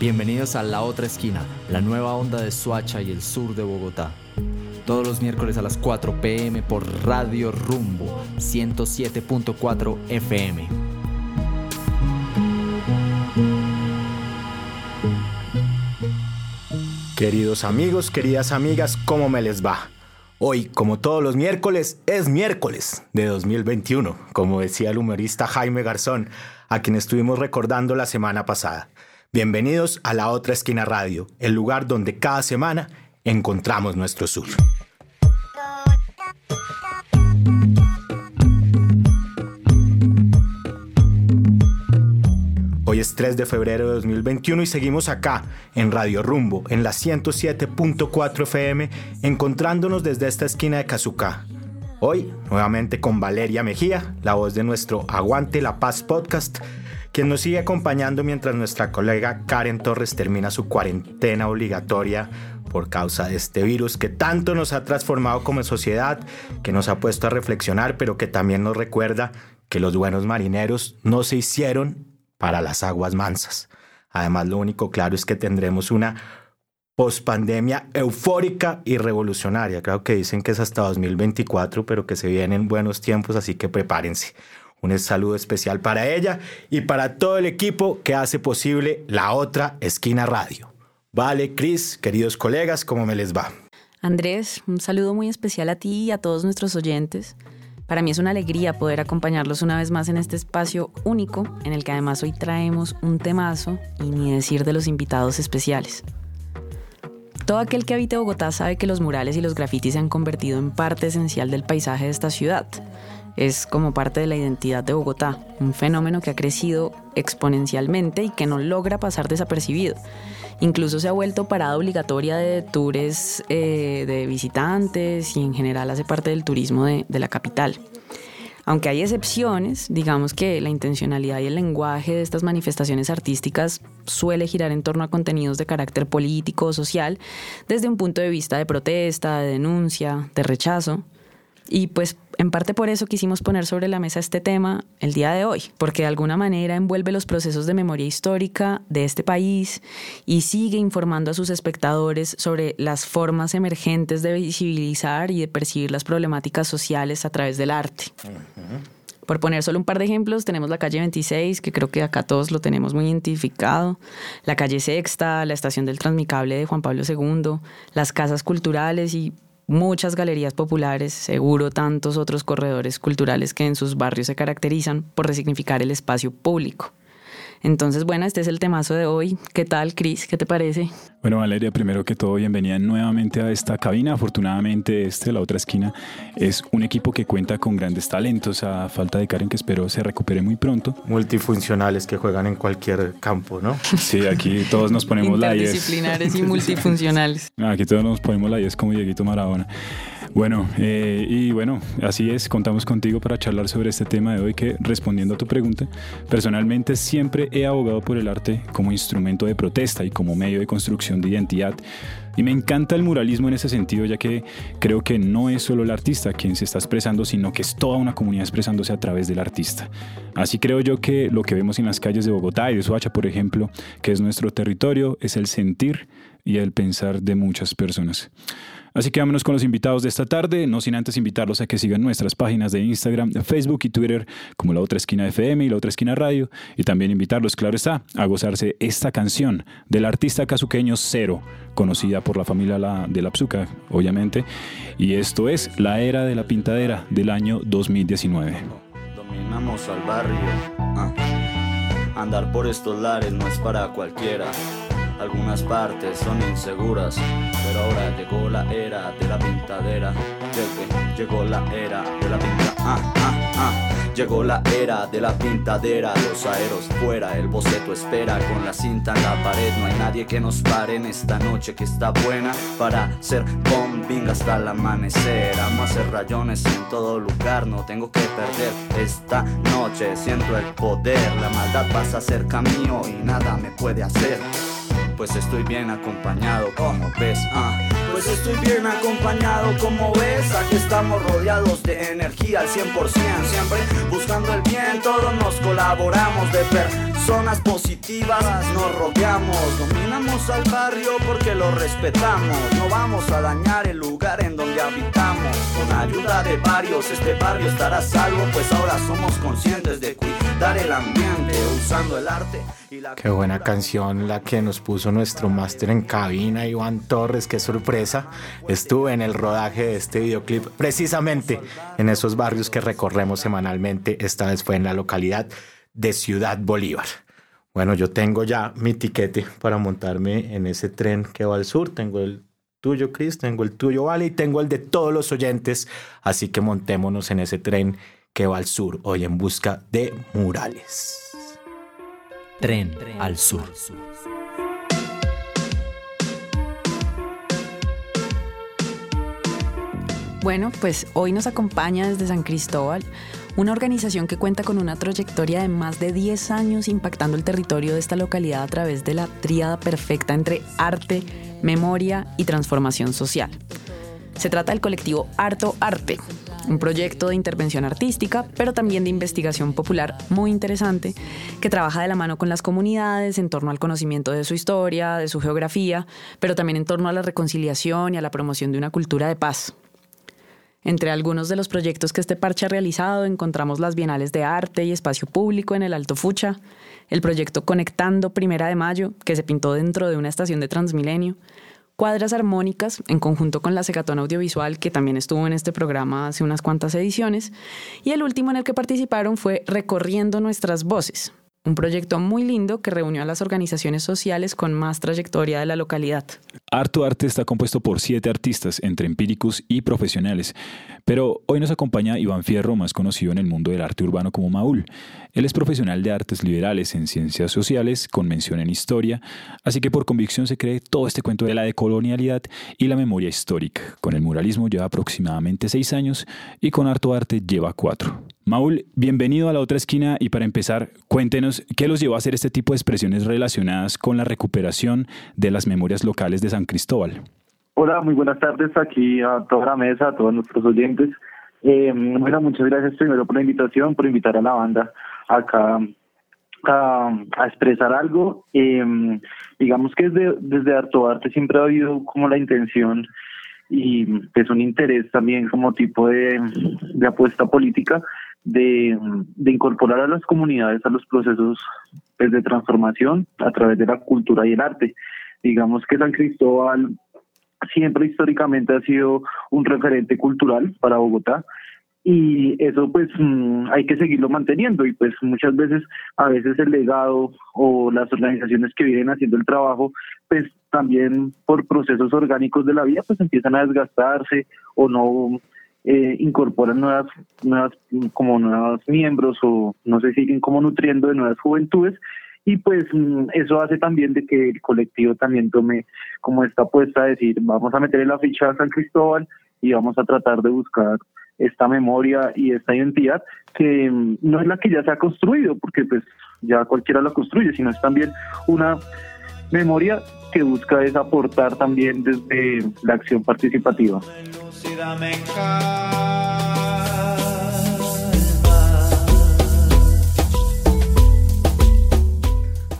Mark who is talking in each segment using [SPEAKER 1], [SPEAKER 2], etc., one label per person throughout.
[SPEAKER 1] Bienvenidos a La Otra Esquina, la nueva onda de Suacha y el sur de Bogotá. Todos los miércoles a las 4 pm por Radio Rumbo 107.4 FM.
[SPEAKER 2] Queridos amigos, queridas amigas, ¿cómo me les va? Hoy, como todos los miércoles, es miércoles de 2021, como decía el humorista Jaime Garzón, a quien estuvimos recordando la semana pasada. Bienvenidos a La Otra Esquina Radio, el lugar donde cada semana encontramos nuestro sur. Hoy es 3 de febrero de 2021 y seguimos acá en Radio Rumbo, en la 107.4 FM, encontrándonos desde esta esquina de Cazucá. Hoy, nuevamente con Valeria Mejía, la voz de nuestro Aguante la Paz podcast, quien nos sigue acompañando mientras nuestra colega Karen Torres termina su cuarentena obligatoria por causa de este virus que tanto nos ha transformado como sociedad, que nos ha puesto a reflexionar, pero que también nos recuerda que los buenos marineros no se hicieron para las aguas mansas. Además, lo único claro es que tendremos una pospandemia eufórica y revolucionaria. Creo que dicen que es hasta 2024, pero que se vienen buenos tiempos, así que prepárense. Un saludo especial para ella y para todo el equipo que hace posible la otra esquina radio. Vale, Cris, queridos colegas, ¿cómo me les va?
[SPEAKER 3] Andrés, un saludo muy especial a ti y a todos nuestros oyentes. Para mí es una alegría poder acompañarlos una vez más en este espacio único en el que además hoy traemos un temazo y ni decir de los invitados especiales. Todo aquel que habite Bogotá sabe que los murales y los grafitis se han convertido en parte esencial del paisaje de esta ciudad es como parte de la identidad de Bogotá, un fenómeno que ha crecido exponencialmente y que no logra pasar desapercibido. Incluso se ha vuelto parada obligatoria de tours eh, de visitantes y en general hace parte del turismo de, de la capital. Aunque hay excepciones, digamos que la intencionalidad y el lenguaje de estas manifestaciones artísticas suele girar en torno a contenidos de carácter político o social desde un punto de vista de protesta, de denuncia, de rechazo. Y pues en parte por eso quisimos poner sobre la mesa este tema el día de hoy, porque de alguna manera envuelve los procesos de memoria histórica de este país y sigue informando a sus espectadores sobre las formas emergentes de visibilizar y de percibir las problemáticas sociales a través del arte. Por poner solo un par de ejemplos, tenemos la calle 26, que creo que acá todos lo tenemos muy identificado, la calle Sexta, la estación del Transmicable de Juan Pablo II, las casas culturales y muchas galerías populares, seguro tantos otros corredores culturales que en sus barrios se caracterizan por resignificar el espacio público. Entonces, bueno, este es el temazo de hoy. ¿Qué tal, Cris? ¿Qué te parece?
[SPEAKER 4] Bueno, Valeria, primero que todo, bienvenida nuevamente a esta cabina. Afortunadamente, este, la otra esquina, es un equipo que cuenta con grandes talentos, a falta de Karen, que espero se recupere muy pronto.
[SPEAKER 2] Multifuncionales que juegan en cualquier campo, ¿no?
[SPEAKER 4] Sí, aquí todos nos ponemos la 10.
[SPEAKER 3] Interdisciplinares y multifuncionales.
[SPEAKER 4] Aquí todos nos ponemos la 10 como Dieguito Maradona. Bueno, eh, y bueno, así es, contamos contigo para charlar sobre este tema de hoy que, respondiendo a tu pregunta, personalmente siempre he abogado por el arte como instrumento de protesta y como medio de construcción de identidad. Y me encanta el muralismo en ese sentido, ya que creo que no es solo el artista quien se está expresando, sino que es toda una comunidad expresándose a través del artista. Así creo yo que lo que vemos en las calles de Bogotá y de Soacha, por ejemplo, que es nuestro territorio, es el sentir y el pensar de muchas personas. Así que vámonos con los invitados de esta tarde, no sin antes invitarlos a que sigan nuestras páginas de Instagram, Facebook y Twitter como La Otra Esquina FM y La Otra Esquina Radio y también invitarlos, claro está, a gozarse esta canción del artista casuqueño Cero, conocida por la familia de la Psuca, obviamente, y esto es La Era de la Pintadera del año 2019.
[SPEAKER 5] Dominamos al barrio, ah. andar por estos lares no es para cualquiera. Algunas partes son inseguras, pero ahora llegó la era de la pintadera. llegó la era de la pinta, ah, ah, ah. Llegó la era de la pintadera, los aeros fuera, el boceto espera con la cinta en la pared. No hay nadie que nos pare en esta noche que está buena para ser bombing hasta el amanecer. Amo hacer rayones en todo lugar, no tengo que perder esta noche. Siento el poder, la maldad pasa cerca mío y nada me puede hacer pues estoy bien acompañado como ves. Ah. Pues estoy bien acompañado como ves, aquí estamos rodeados de energía al 100%, siempre buscando el bien, todos nos colaboramos de personas positivas, nos rodeamos, dominamos al barrio porque lo respetamos, no vamos a dañar el lugar en donde habitamos, con ayuda de varios este barrio estará salvo, pues ahora somos conscientes de cuidar el ambiente, usando el arte.
[SPEAKER 2] Qué buena canción la que nos puso nuestro máster en cabina, Iván Torres, qué sorpresa. Estuve en el rodaje de este videoclip precisamente en esos barrios que recorremos semanalmente. Esta vez fue en la localidad de Ciudad Bolívar. Bueno, yo tengo ya mi tiquete para montarme en ese tren que va al sur. Tengo el tuyo, Chris, tengo el tuyo, Vale, y tengo el de todos los oyentes. Así que montémonos en ese tren que va al sur, hoy en busca de murales.
[SPEAKER 1] Tren al sur.
[SPEAKER 3] Bueno, pues hoy nos acompaña desde San Cristóbal una organización que cuenta con una trayectoria de más de 10 años impactando el territorio de esta localidad a través de la tríada perfecta entre arte, memoria y transformación social. Se trata del colectivo Harto Arte, un proyecto de intervención artística, pero también de investigación popular muy interesante, que trabaja de la mano con las comunidades en torno al conocimiento de su historia, de su geografía, pero también en torno a la reconciliación y a la promoción de una cultura de paz. Entre algunos de los proyectos que este parche ha realizado encontramos las Bienales de Arte y Espacio Público en el Alto Fucha, el proyecto Conectando Primera de Mayo, que se pintó dentro de una estación de Transmilenio, Cuadras Armónicas, en conjunto con la Secatón Audiovisual, que también estuvo en este programa hace unas cuantas ediciones, y el último en el que participaron fue Recorriendo Nuestras Voces, un proyecto muy lindo que reunió a las organizaciones sociales con más trayectoria de la localidad.
[SPEAKER 4] Harto Arte está compuesto por siete artistas, entre empíricos y profesionales, pero hoy nos acompaña Iván Fierro, más conocido en el mundo del arte urbano como Maul. Él es profesional de artes liberales en ciencias sociales, con mención en historia, así que por convicción se cree todo este cuento de la decolonialidad y la memoria histórica. Con el muralismo lleva aproximadamente seis años y con Harto Arte lleva cuatro. Maul, bienvenido a la otra esquina y para empezar, cuéntenos qué los llevó a hacer este tipo de expresiones relacionadas con la recuperación de las memorias locales de San Cristóbal.
[SPEAKER 6] Hola, muy buenas tardes aquí a toda la mesa, a todos nuestros oyentes. Eh, bueno, muchas gracias primero por la invitación, por invitar a la banda acá a, expresar algo. Eh, digamos que desde, desde Harto Arte siempre ha habido como la intención y es un interés también como tipo de, de apuesta política de, incorporar a las comunidades a los procesos pues, de transformación a través de la cultura y el arte. Digamos que San Cristóbal siempre históricamente ha sido un referente cultural para Bogotá y eso pues mm, hay que seguirlo manteniendo y pues muchas veces a veces el legado o las organizaciones que vienen haciendo el trabajo pues también por procesos orgánicos de la vida pues empiezan a desgastarse o no eh, incorporan nuevas, nuevas, como nuevos miembros o no se siguen como nutriendo de nuevas juventudes. Y pues mm, eso hace también de que el colectivo también tome como esta apuesta de decir vamos a meterle la ficha a San Cristóbal y vamos a tratar de buscar esta memoria y esta identidad que mm, no es la que ya se ha construido porque pues ya cualquiera la construye sino es también una memoria que busca es aportar también desde la acción participativa.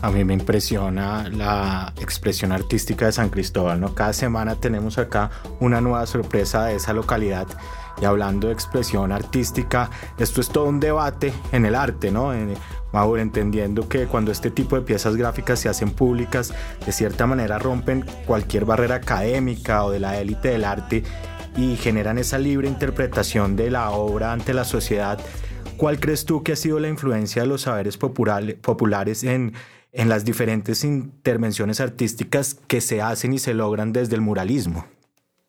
[SPEAKER 2] A mí me impresiona la expresión artística de San Cristóbal, ¿no? Cada semana tenemos acá una nueva sorpresa de esa localidad. Y hablando de expresión artística, esto es todo un debate en el arte, ¿no? Mauro, entendiendo que cuando este tipo de piezas gráficas se hacen públicas, de cierta manera rompen cualquier barrera académica o de la élite del arte y generan esa libre interpretación de la obra ante la sociedad. ¿Cuál crees tú que ha sido la influencia de los saberes populares en, en las diferentes intervenciones artísticas que se hacen y se logran desde el muralismo?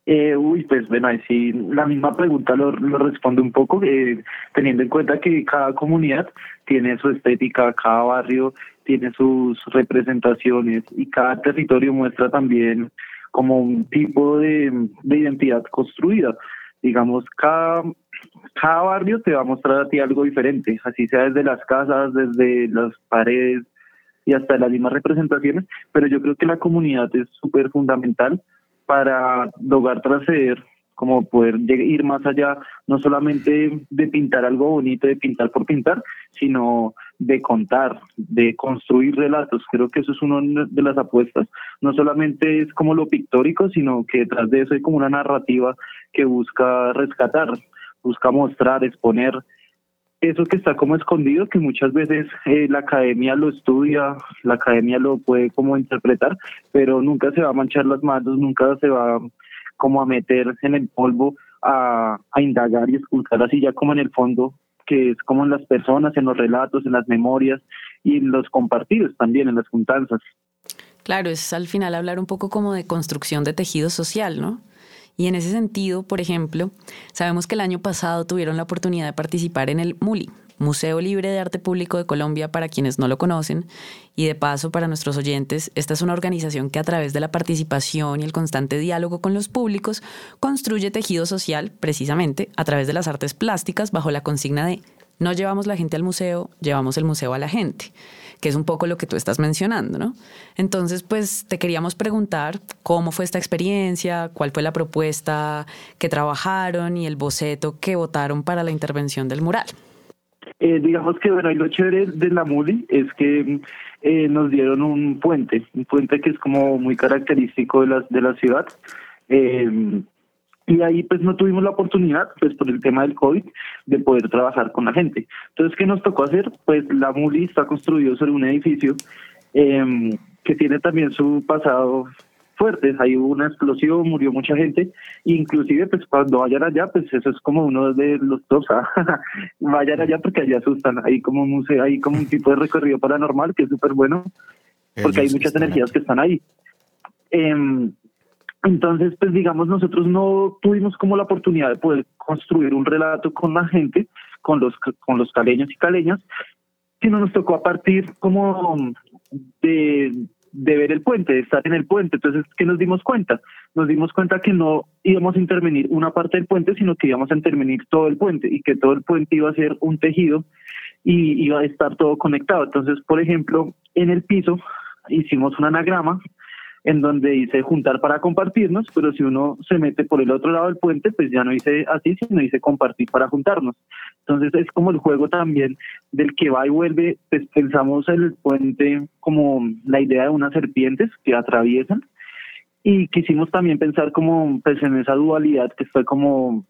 [SPEAKER 6] Eh, uy, pues bueno, ahí sí, la misma pregunta lo, lo responde un poco, eh, teniendo en cuenta que cada comunidad tiene su estética, cada barrio tiene sus representaciones y cada territorio muestra también como un tipo de, de identidad construida. Digamos, cada, cada barrio te va a mostrar a ti algo diferente, así sea desde las casas, desde las paredes y hasta las mismas representaciones, pero yo creo que la comunidad es súper fundamental para lograr trasceder como poder ir más allá, no solamente de pintar algo bonito, de pintar por pintar, sino de contar, de construir relatos. Creo que eso es una de las apuestas. No solamente es como lo pictórico, sino que detrás de eso hay como una narrativa que busca rescatar, busca mostrar, exponer eso que está como escondido, que muchas veces eh, la academia lo estudia, la academia lo puede como interpretar, pero nunca se va a manchar las manos, nunca se va como a meter en el polvo a, indagar y escuchar así ya como en el fondo, que es como en las personas, en los relatos, en las memorias y en los compartidos también, en las juntanzas.
[SPEAKER 3] Claro, es al final hablar un poco como de construcción de tejido social, ¿no? Y en ese sentido, por ejemplo, sabemos que el año pasado tuvieron la oportunidad de participar en el MULI, Museo Libre de Arte Público de Colombia, para quienes no lo conocen. Y de paso, para nuestros oyentes, esta es una organización que a través de la participación y el constante diálogo con los públicos construye tejido social precisamente a través de las artes plásticas bajo la consigna de no llevamos la gente al museo, llevamos el museo a la gente que es un poco lo que tú estás mencionando, ¿no? Entonces, pues te queríamos preguntar cómo fue esta experiencia, cuál fue la propuesta que trabajaron y el boceto que votaron para la intervención del mural.
[SPEAKER 6] Eh, digamos que, bueno, y lo chévere de la MULI es que eh, nos dieron un puente, un puente que es como muy característico de la, de la ciudad. Eh, y ahí pues no tuvimos la oportunidad, pues por el tema del COVID, de poder trabajar con la gente. Entonces, ¿qué nos tocó hacer? Pues la MULI está construido sobre un edificio em, que tiene también su pasado fuerte. Ahí hubo una explosión, murió mucha gente, inclusive pues cuando vayan allá, pues eso es como uno de los dos, ¿ah? vayan allá porque allá asustan, hay como un museo, hay como un tipo de recorrido paranormal que es súper bueno, porque hay muchas energías que están ahí. Eh, entonces, pues digamos, nosotros no tuvimos como la oportunidad de poder construir un relato con la gente, con los, con los caleños y caleñas, sino nos tocó a partir como de, de ver el puente, de estar en el puente. Entonces, ¿qué nos dimos cuenta? Nos dimos cuenta que no íbamos a intervenir una parte del puente, sino que íbamos a intervenir todo el puente y que todo el puente iba a ser un tejido y iba a estar todo conectado. Entonces, por ejemplo, en el piso hicimos un anagrama en donde dice juntar para compartirnos, pero si uno se mete por el otro lado del puente, pues ya no dice así, sino dice compartir para juntarnos. Entonces es como el juego también del que va y vuelve, pues pensamos el puente como la idea de unas serpientes que atraviesan. Y quisimos también pensar como pues en esa dualidad que fue como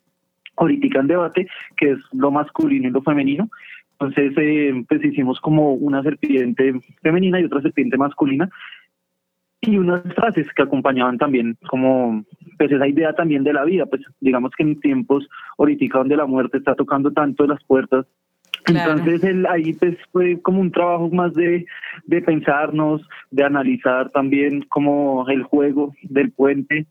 [SPEAKER 6] ahorita en debate, que es lo masculino y lo femenino, entonces, eh, pues hicimos como una serpiente femenina y otra serpiente masculina, y unas frases que acompañaban también como pues esa idea también de la vida, pues digamos que en tiempos ahorita donde la muerte está tocando tanto las puertas, entonces el, ahí pues fue como un trabajo más de, de pensarnos, de analizar también como el juego del puente,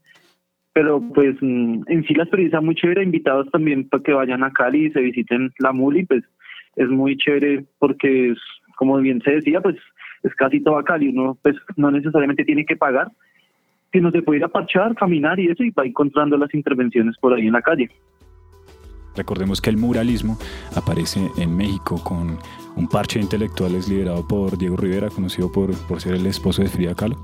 [SPEAKER 6] pero pues mm, en sí la experiencia muy chévere, invitados también para que vayan a Cali y se visiten la Muli, pues es muy chévere porque es, como bien se decía, pues es casi acá y uno pues no necesariamente tiene que pagar, sino se puede ir a parchar, caminar y eso y va encontrando las intervenciones por ahí en la calle.
[SPEAKER 4] Recordemos que el muralismo aparece en México con un parche de intelectuales liderado por Diego Rivera, conocido por, por ser el esposo de Frida Kahlo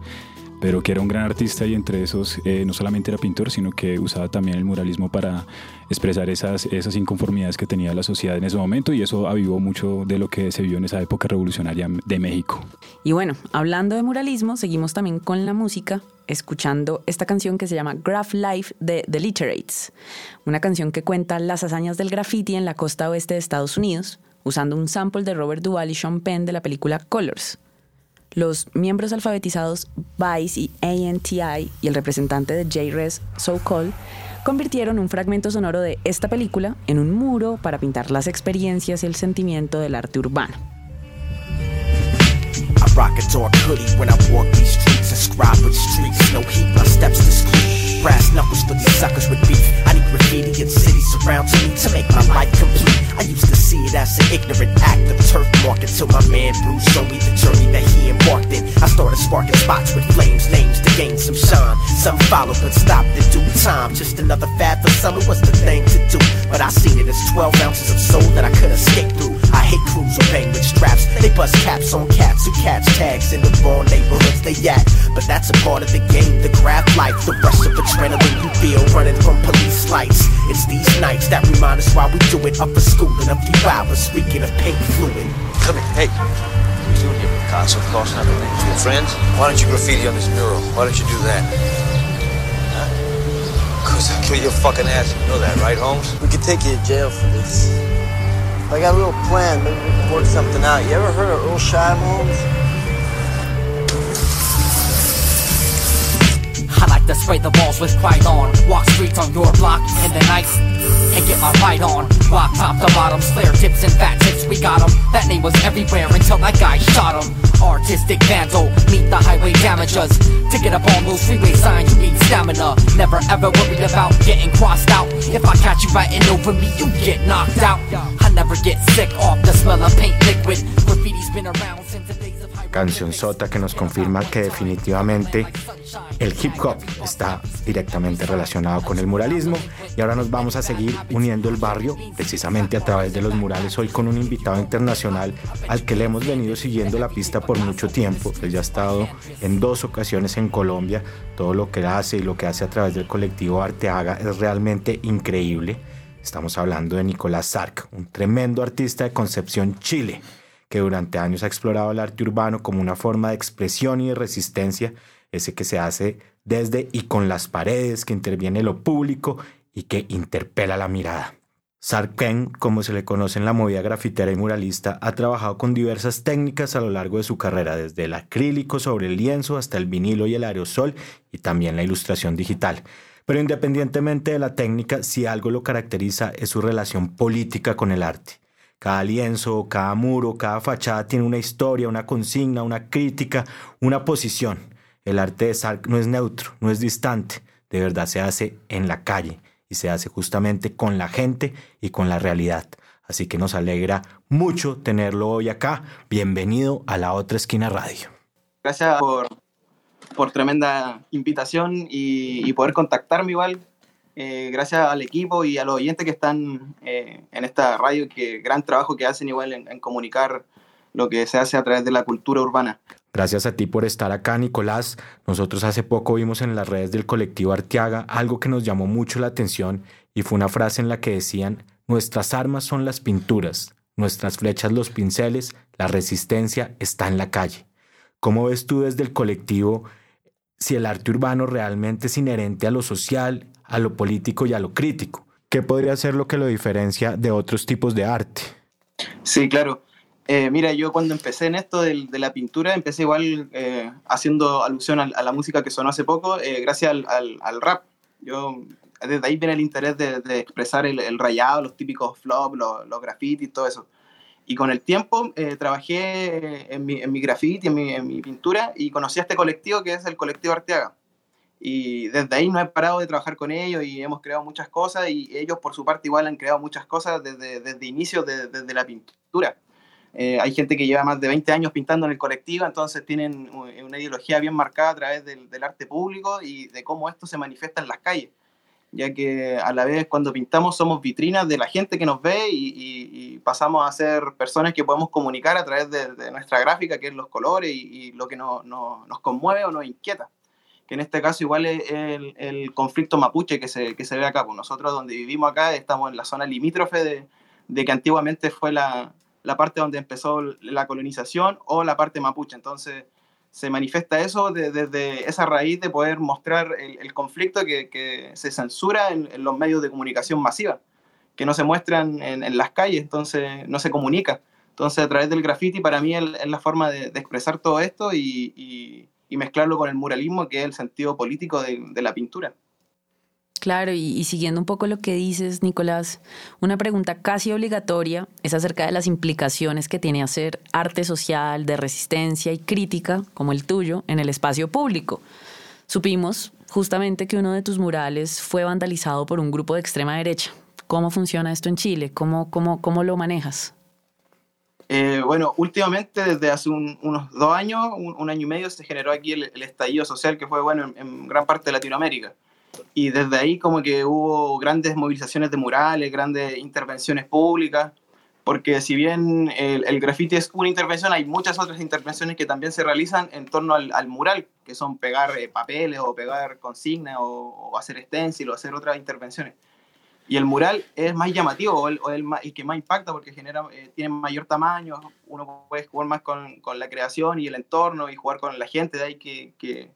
[SPEAKER 4] pero que era un gran artista y entre esos eh, no solamente era pintor, sino que usaba también el muralismo para expresar esas, esas inconformidades que tenía la sociedad en ese momento y eso avivó mucho de lo que se vio en esa época revolucionaria de México.
[SPEAKER 3] Y bueno, hablando de muralismo, seguimos también con la música, escuchando esta canción que se llama Graph Life de The Literates, una canción que cuenta las hazañas del graffiti en la costa oeste de Estados Unidos, usando un sample de Robert Duvall y Sean Penn de la película Colors. Los miembros alfabetizados Vice y ANTI y el representante de J-Res, So Call, convirtieron un fragmento sonoro de esta película en un muro para pintar las experiencias y el sentimiento del arte urbano.
[SPEAKER 7] Brass knuckles for these suckers with beef. I need graffiti city surrounds me to make my life complete. I used to see it as an ignorant act of turf market till my man Bruce showed me the journey that he embarked in. I started sparking spots with flames, names to gain some shine. Some followed but stopped in due time. Just another fad for summer was the thing to do. But I seen it as 12 ounces of soul that I could escape through. I hate crews who bang with straps. They bust caps on cats who catch tags in the wrong neighborhoods they at. But that's a part of the game, the graph life, the rush of adrenaline you feel running from police lights. It's these nights that remind us why we do it. Up for school in a few hours, speaking of pink fluid.
[SPEAKER 8] Come here, hey. What are you doing here, Picasso? Crossing out the names of your friends? Why don't you graffiti on this mural? Why don't you do that? Huh? Cause I'll kill your fucking ass. You know that, right, Holmes?
[SPEAKER 9] We could take you to jail for this. I got a little plan. Maybe we can work something out. You ever heard of Earl Holmes?
[SPEAKER 10] To spray the walls with pride on. Walk streets on your block in the night and get my ride on. Rock top to bottom, flare tips and fat tips, we got 'em. That name was everywhere until that guy shot 'em. Artistic vandal, meet the highway damagers. To get up on those freeway signs, you need stamina. Never ever worried about getting crossed out. If I catch you writing over me, you get knocked out. I never get sick off the smell of paint liquid. Graffiti's been around since the highway
[SPEAKER 2] Canción Sota que nos confirma que definitivamente el hip hop está directamente relacionado con el muralismo y ahora nos vamos a seguir uniendo el barrio precisamente a través de los murales hoy con un invitado internacional al que le hemos venido siguiendo la pista por mucho tiempo. Él ya ha estado en dos ocasiones en Colombia. Todo lo que hace y lo que hace a través del colectivo Arteaga es realmente increíble. Estamos hablando de Nicolás Sark, un tremendo artista de Concepción, Chile que durante años ha explorado el arte urbano como una forma de expresión y de resistencia, ese que se hace desde y con las paredes, que interviene lo público y que interpela la mirada. Sarken, como se le conoce en la movida grafitera y muralista, ha trabajado con diversas técnicas a lo largo de su carrera, desde el acrílico sobre el lienzo hasta el vinilo y el aerosol y también la ilustración digital. Pero independientemente de la técnica, si algo lo caracteriza es su relación política con el arte. Cada lienzo, cada muro, cada fachada tiene una historia, una consigna, una crítica, una posición. El arte de Sark no es neutro, no es distante, de verdad se hace en la calle y se hace justamente con la gente y con la realidad. Así que nos alegra mucho tenerlo hoy acá. Bienvenido a la otra esquina radio.
[SPEAKER 11] Gracias por, por tremenda invitación y, poder contactarme igual. Eh, gracias al equipo y a los oyentes que están eh, en esta radio, que gran trabajo que hacen igual en, en, comunicar lo que se hace a través de la cultura urbana.
[SPEAKER 2] Gracias a ti por estar acá, Nicolás. Nosotros hace poco vimos en las redes del colectivo Arteaga algo que nos llamó mucho la atención y fue una frase en la que decían, nuestras armas son las pinturas, nuestras flechas los pinceles, la resistencia está en la calle. ¿Cómo ves tú desde el colectivo si el arte urbano realmente es inherente a lo social, a lo político y a lo crítico. ¿Qué podría ser lo que lo diferencia de otros tipos de arte?
[SPEAKER 11] Sí, claro. Eh, mira, yo cuando empecé en esto de, de la pintura, empecé igual eh, haciendo alusión a, a, la música que sonó hace poco, eh, gracias al, al, al, rap. Yo, desde ahí viene el interés de, de expresar el, el, rayado, los típicos flops, los, los grafitis, todo eso. Y con el tiempo eh, trabajé en mi, en mi graffiti, en mi, en mi pintura, y conocí a este colectivo que es el colectivo Arteaga y desde ahí no he parado de trabajar con ellos y hemos creado muchas cosas y ellos por su parte igual han creado muchas cosas desde, desde inicios de, desde la pintura. Eh, hay gente que lleva más de 20 años pintando en el colectivo, entonces tienen una ideología bien marcada a través del, del, arte público y de cómo esto se manifiesta en las calles, ya que a la vez cuando pintamos somos vitrinas de la gente que nos ve y, y, y pasamos a ser personas que podemos comunicar a través de, de nuestra gráfica, que es los colores y, y lo que no, no, nos conmueve o nos inquieta que en este caso igual es el, el, conflicto mapuche que se, que se ve acá. Pues nosotros donde vivimos acá estamos en la zona limítrofe de, de que antiguamente fue la, la, parte donde empezó la colonización o la parte mapuche. Entonces se manifiesta eso desde de, esa raíz de poder mostrar el, el conflicto que, que, se censura en, en, los medios de comunicación masiva, que no se muestran en, en, las calles, entonces no se comunica. Entonces a través del graffiti para mí es la forma de, de expresar todo esto y, y y mezclarlo con el muralismo, que es el sentido político de, de la pintura.
[SPEAKER 3] Claro, y, siguiendo un poco lo que dices, Nicolás, una pregunta casi obligatoria es acerca de las implicaciones que tiene hacer arte social, de resistencia y crítica, como el tuyo, en el espacio público. Supimos justamente que uno de tus murales fue vandalizado por un grupo de extrema derecha. ¿Cómo funciona esto en Chile? ¿Cómo, cómo, cómo lo manejas?
[SPEAKER 11] Eh, bueno, últimamente, desde hace un, unos dos años, un, un, año y medio, se generó aquí el, el estallido social que fue bueno en, en, gran parte de Latinoamérica. Y desde ahí como que hubo grandes movilizaciones de murales, grandes intervenciones públicas, porque si bien el, el graffiti es una intervención, hay muchas otras intervenciones que también se realizan en torno al, al mural, que son pegar eh, papeles o pegar consignas o, o, hacer stencil o hacer otras intervenciones. Y el mural es más llamativo o el, o el, el que más impacta porque genera, eh, tiene mayor tamaño, uno puede jugar más con, con, la creación y el entorno y jugar con la gente, de ahí que, que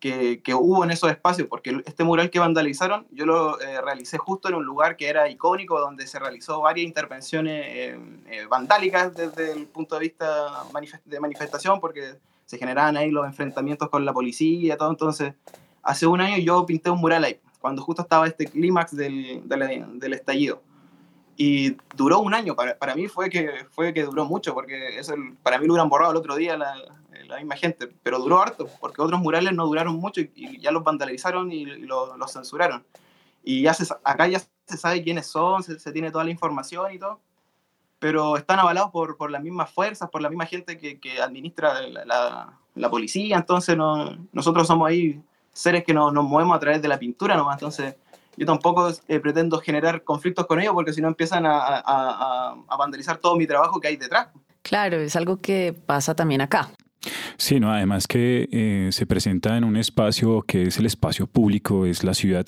[SPEAKER 11] que, que, hubo en esos espacios, porque este mural que vandalizaron yo lo eh, realicé justo en un lugar que era icónico, donde se realizó varias intervenciones eh, eh, vandálicas desde el punto de vista manifest de manifestación, porque se generaban ahí los enfrentamientos con la policía todo. Entonces, hace un año yo pinté un mural ahí, cuando justo estaba este clímax del, del, del, estallido. Y duró un año, para, para mí fue que, fue que duró mucho, porque eso, para mí lo hubieran borrado el otro día la, la misma gente, pero duró harto, porque otros murales no duraron mucho y, y ya los vandalizaron y, y los lo censuraron. Y ya se, acá ya se sabe quiénes son, se, se, tiene toda la información y todo, pero están avalados por, por las mismas fuerzas, por la misma gente que, que administra la, la, la, policía, entonces no, nosotros somos ahí seres que no, nos movemos a través de la pintura nomás, entonces yo tampoco eh, pretendo generar conflictos con ellos porque si no empiezan a, a, a, a vandalizar todo mi trabajo que hay detrás.
[SPEAKER 3] Claro, es algo que pasa también acá.
[SPEAKER 4] Sí, no, además que eh, se presenta en un espacio que es el espacio público, es la ciudad,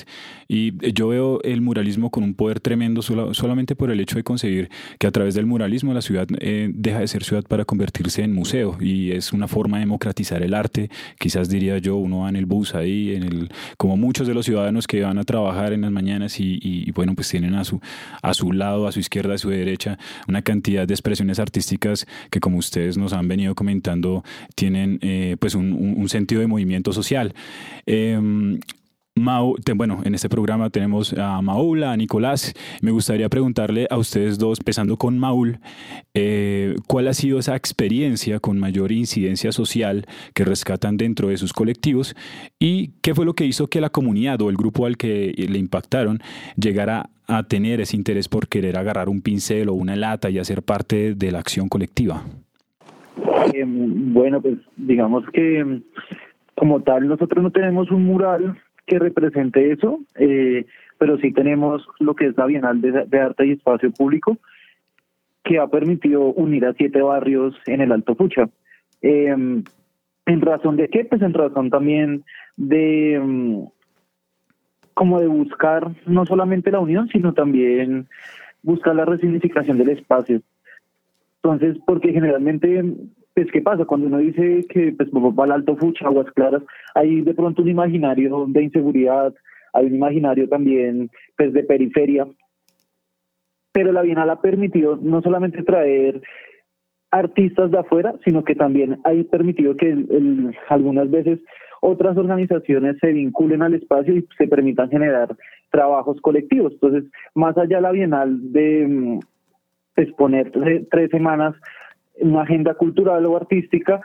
[SPEAKER 4] y yo veo el muralismo con un poder tremendo solo, solamente por el hecho de conseguir que a través del muralismo la ciudad eh, deja de ser ciudad para convertirse en museo, y es una forma de democratizar el arte, quizás diría yo, uno va en el bus ahí, en el, como muchos de los ciudadanos que van a trabajar en las mañanas y, y, y bueno, pues tienen a su, a su lado, a su izquierda, a su derecha, una cantidad de expresiones artísticas que como ustedes nos han venido comentando, tienen eh, pues un, sentido de movimiento social. Eh, Mau, bueno, en este programa tenemos a Maula, a Nicolás. Me gustaría preguntarle a ustedes dos, empezando con Maul, eh, ¿cuál ha sido esa experiencia con mayor incidencia social que rescatan dentro de sus colectivos? ¿Y qué fue lo que hizo que la comunidad o el grupo al que le impactaron llegara a tener ese interés por querer agarrar un pincel o una lata y hacer parte de la acción colectiva?
[SPEAKER 6] Eh, bueno, pues digamos que como tal nosotros no tenemos un mural que represente eso, eh, pero sí tenemos lo que es la Bienal de, Arte y Espacio Público, que ha permitido unir a siete barrios en el Alto Pucha. Eh, ¿En razón de qué? Pues en razón también de um, como de buscar no solamente la unión, sino también buscar la resignificación del espacio. Entonces, porque generalmente, pues, ¿qué pasa? Cuando uno dice que pues, va al Alto Fucha, Aguas Claras, hay de pronto un imaginario de inseguridad, hay un imaginario también pues, de periferia, pero la Bienal ha permitido no solamente traer artistas de afuera, sino que también ha permitido que el, algunas veces otras organizaciones se vinculen al espacio y se permitan generar trabajos colectivos. Entonces, más allá de la Bienal de exponer tres, tres semanas una agenda cultural o artística,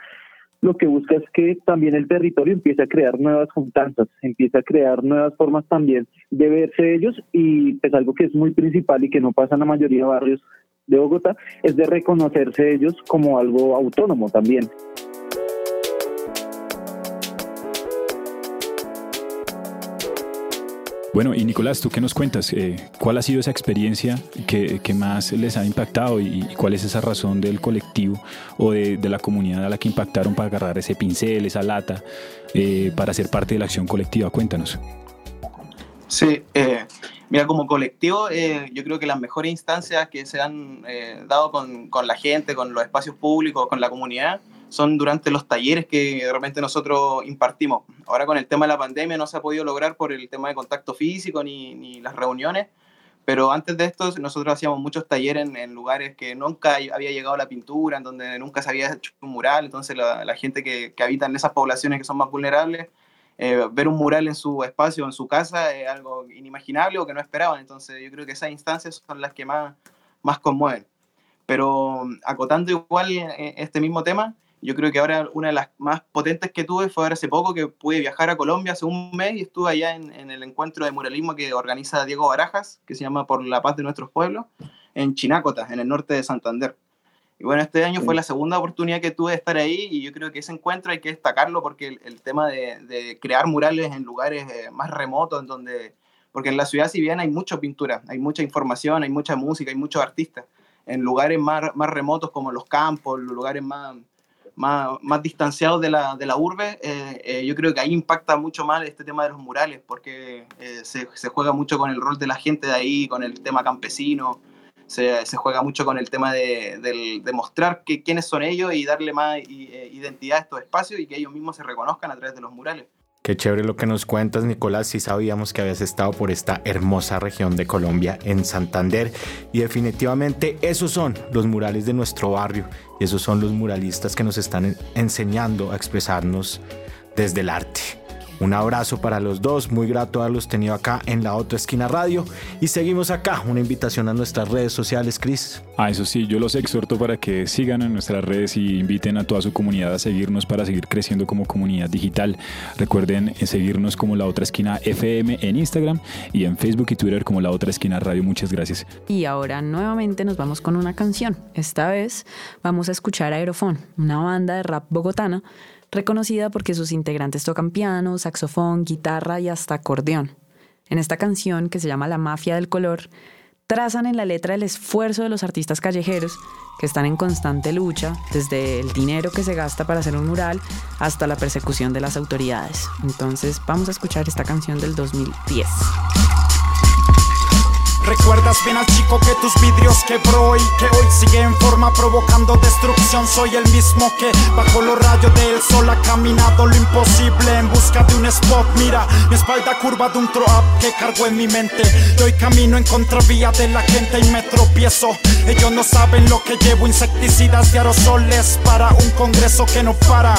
[SPEAKER 6] lo que busca es que también el territorio empiece a crear nuevas juntanzas, empiece a crear nuevas formas también de verse ellos y pues algo que es muy principal y que no pasa en la mayoría de barrios de Bogotá es de reconocerse ellos como algo autónomo también.
[SPEAKER 4] Bueno, y Nicolás, ¿tú qué nos cuentas? Eh, ¿Cuál ha sido esa experiencia que, más les ha impactado y, cuál es esa razón del colectivo o de, la comunidad a la que impactaron para agarrar ese pincel, esa lata, eh, para ser parte de la acción colectiva? Cuéntanos.
[SPEAKER 11] Sí, eh, mira, como colectivo, eh, yo creo que las mejores instancias que se han eh, dado con, la gente, con los espacios públicos, con la comunidad, son durante los talleres que de repente nosotros impartimos. Ahora con el tema de la pandemia no se ha podido lograr por el tema de contacto físico ni, ni las reuniones, pero antes de esto nosotros hacíamos muchos talleres en, en, lugares que nunca había llegado la pintura, en donde nunca se había hecho un mural, entonces la, la gente que, que, habita en esas poblaciones que son más vulnerables, eh, ver un mural en su espacio, en su casa, es algo inimaginable o que no esperaban, entonces yo creo que esas instancias son las que más, más conmueven. Pero acotando igual este mismo tema, yo creo que ahora una de las más potentes que tuve fue ahora hace poco que pude viajar a Colombia hace un mes y estuve allá en, en, el encuentro de muralismo que organiza Diego Barajas, que se llama Por la Paz de Nuestros Pueblos, en Chinácota, en el norte de Santander. Y bueno, este año fue la segunda oportunidad que tuve de estar ahí y yo creo que ese encuentro hay que destacarlo porque el, el tema de, de, crear murales en lugares eh, más remotos, en donde, porque en la ciudad si bien hay mucha pintura, hay mucha información, hay mucha música, hay muchos artistas, en lugares más, más remotos como los campos, los lugares más, más, más distanciados de la, de la urbe, eh, eh, yo creo que ahí impacta mucho más este tema de los murales, porque eh, se, se, juega mucho con el rol de la gente de ahí, con el tema campesino, se, se juega mucho con el tema de, de, de mostrar que, quiénes son ellos y darle más identidad a estos espacios y que ellos mismos se reconozcan a través de los murales.
[SPEAKER 2] Qué chévere lo que nos cuentas, Nicolás. Sí sabíamos que habías estado por esta hermosa región de Colombia, en Santander. Y definitivamente esos son los murales de nuestro barrio. Y esos son los muralistas que nos están enseñando a expresarnos desde el arte. Un abrazo para los dos, muy grato haberlos tenido acá en la otra esquina radio. Y seguimos acá, una invitación a nuestras redes sociales, Cris.
[SPEAKER 4] Ah, eso sí, yo los exhorto para que sigan en nuestras redes y inviten a toda su comunidad a seguirnos para seguir creciendo como comunidad digital. Recuerden eh, seguirnos como la otra esquina FM en Instagram y en Facebook y Twitter como la otra esquina radio. Muchas gracias.
[SPEAKER 3] Y ahora nuevamente nos vamos con una canción. Esta vez vamos a escuchar a Aerofón, una banda de rap bogotana reconocida porque sus integrantes tocan piano, saxofón, guitarra y hasta acordeón. En esta canción, que se llama La Mafia del Color, trazan en la letra el esfuerzo de los artistas callejeros que están en constante lucha, desde el dinero que se gasta para hacer un mural hasta la persecución de las autoridades. Entonces vamos a escuchar esta canción del 2010.
[SPEAKER 12] Recuerdas bien al chico que tus vidrios quebró y que hoy sigue en forma provocando destrucción. Soy el mismo que bajo los rayos del sol ha caminado lo imposible en busca de un spot. Mira mi espalda curva de un throw up que cargo en mi mente. Y hoy camino en contravía de la gente y me tropiezo. Ellos no saben lo que llevo, insecticidas de aerosoles para un congreso que no para.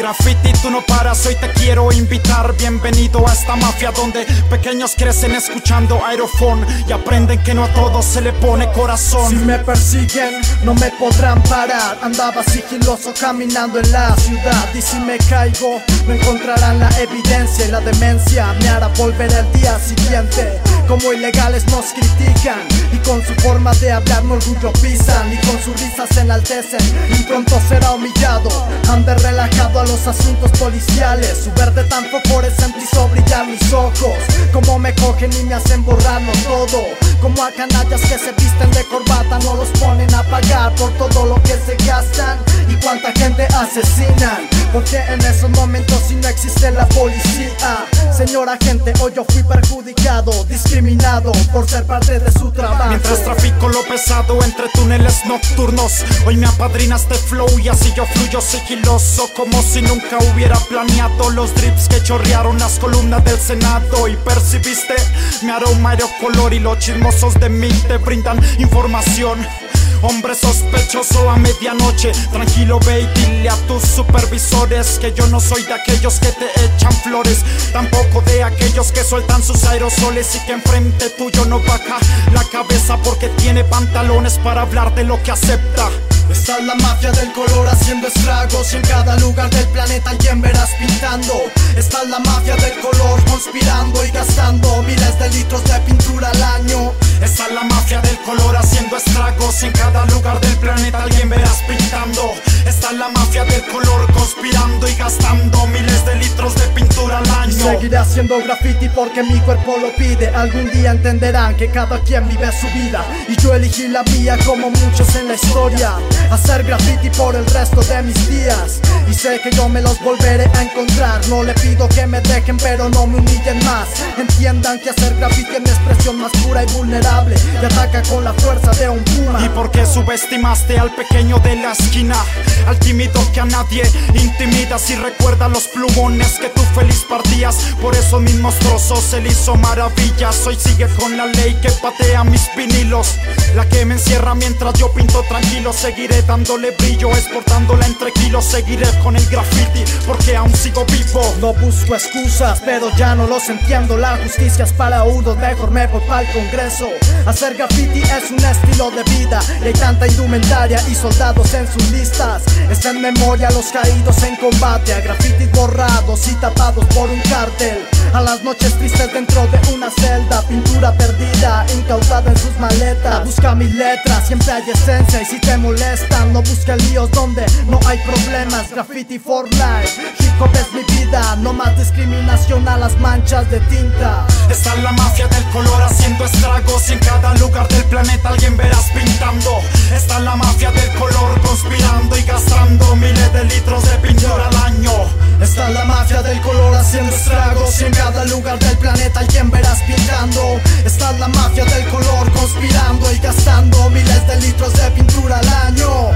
[SPEAKER 12] Graffiti, tú no paras, hoy te quiero invitar. Bienvenido a esta mafia donde pequeños crecen escuchando aerofón y aprenden que no a todos se le pone corazón.
[SPEAKER 13] Si me persiguen, no me podrán parar. Andaba sigiloso caminando en la ciudad. Y si me caigo, no encontrarán la evidencia y la demencia me hará volver el día siguiente. Como ilegales nos critican. Y con su forma de hablar no orgullo pisan. Y con sus risas se enaltecen. Y pronto será humillado, ande relajado a los asuntos policiales. Su verde tan fosforescente hizo brillar mis ojos. Como me cogen y me hacen borrarlo todo. Como a canallas que se visten de corbata No los ponen a pagar por todo lo que se gastan cuánta gente asesinan. Porque en esos momentos si no existe la policía Señora gente, hoy yo fui perjudicado Discriminado por ser parte de su trabajo.
[SPEAKER 12] Mientras trafico lo pesado entre túneles nocturnos Hoy me apadrina este flow y así yo fluyo sigiloso Como si nunca hubiera planeado los drips que chorrearon las columnas del Senado. Y percibiste mi aroma color y los chismosos de mí te brindan información Hombre sospechoso a medianoche Tranquilo ve y dile a tus supervisores Que yo no soy de aquellos que te echan flores Tampoco de aquellos que sueltan sus aerosoles Y que enfrente tuyo no baja la cabeza Porque tiene pantalones para hablar de lo que acepta
[SPEAKER 13] Está la mafia del color haciendo estragos y en cada lugar del planeta alguien verás pintando. Está la mafia del color conspirando y gastando miles de litros de pintura al año.
[SPEAKER 12] Está la mafia del color haciendo estragos y en cada lugar del planeta alguien verás pintando. Está la mafia del color conspirando y gastando miles de litros de pintura al año.
[SPEAKER 13] Seguiré haciendo graffiti porque mi cuerpo lo pide. Algún día entenderán que cada quien vive su vida. Y yo elegí la mía como muchos en la historia. Hacer graffiti por el resto de mis días. Y sé que yo me los volveré a encontrar. No le pido que me dejen pero no me humillen más. Entiendan que hacer graffiti es mi expresión más pura y vulnerable. Y ataca con la fuerza de un puma.
[SPEAKER 12] ¿Y por qué subestimaste al pequeño de la esquina? Al tímido que a nadie intimida Si recuerda los plumones que tú feliz partías Por esos mismos trozos él hizo maravillas Hoy sigue con la ley que patea mis vinilos La que me encierra mientras yo pinto tranquilo Seguiré dándole brillo, exportándola entre kilos. Seguiré con el graffiti porque aún sigo vivo.
[SPEAKER 13] No busco excusas, pero ya no los entiendo. La justicia es para uno, mejor me voy para el congreso. Hacer graffiti es un estilo de vida. Y hay tanta indumentaria y soldados en sus listas. Está en memoria los caídos en combate. A grafitis borrados y tapados por un cártel. A las noches tristes dentro de una celda. Pintura perdida, incautada en sus maletas. Busca mis letras, siempre hay esencia. Y si te molesta, no busca líos donde no hay problemas. Graffiti for life, hip hop es mi vida. No más discriminación a las manchas de tinta.
[SPEAKER 12] Está la mafia del color haciendo estragos. Y en cada lugar del planeta alguien verás pintando.
[SPEAKER 2] Está la mafia del color
[SPEAKER 12] conspirando y gastando miles de litros de pintura al año.
[SPEAKER 13] Está la mafia del color
[SPEAKER 2] haciendo estragos y en
[SPEAKER 13] cada lugar del planeta alguien verás pintando. Está la mafia del color conspirando y gastando miles de litros de pintura al año.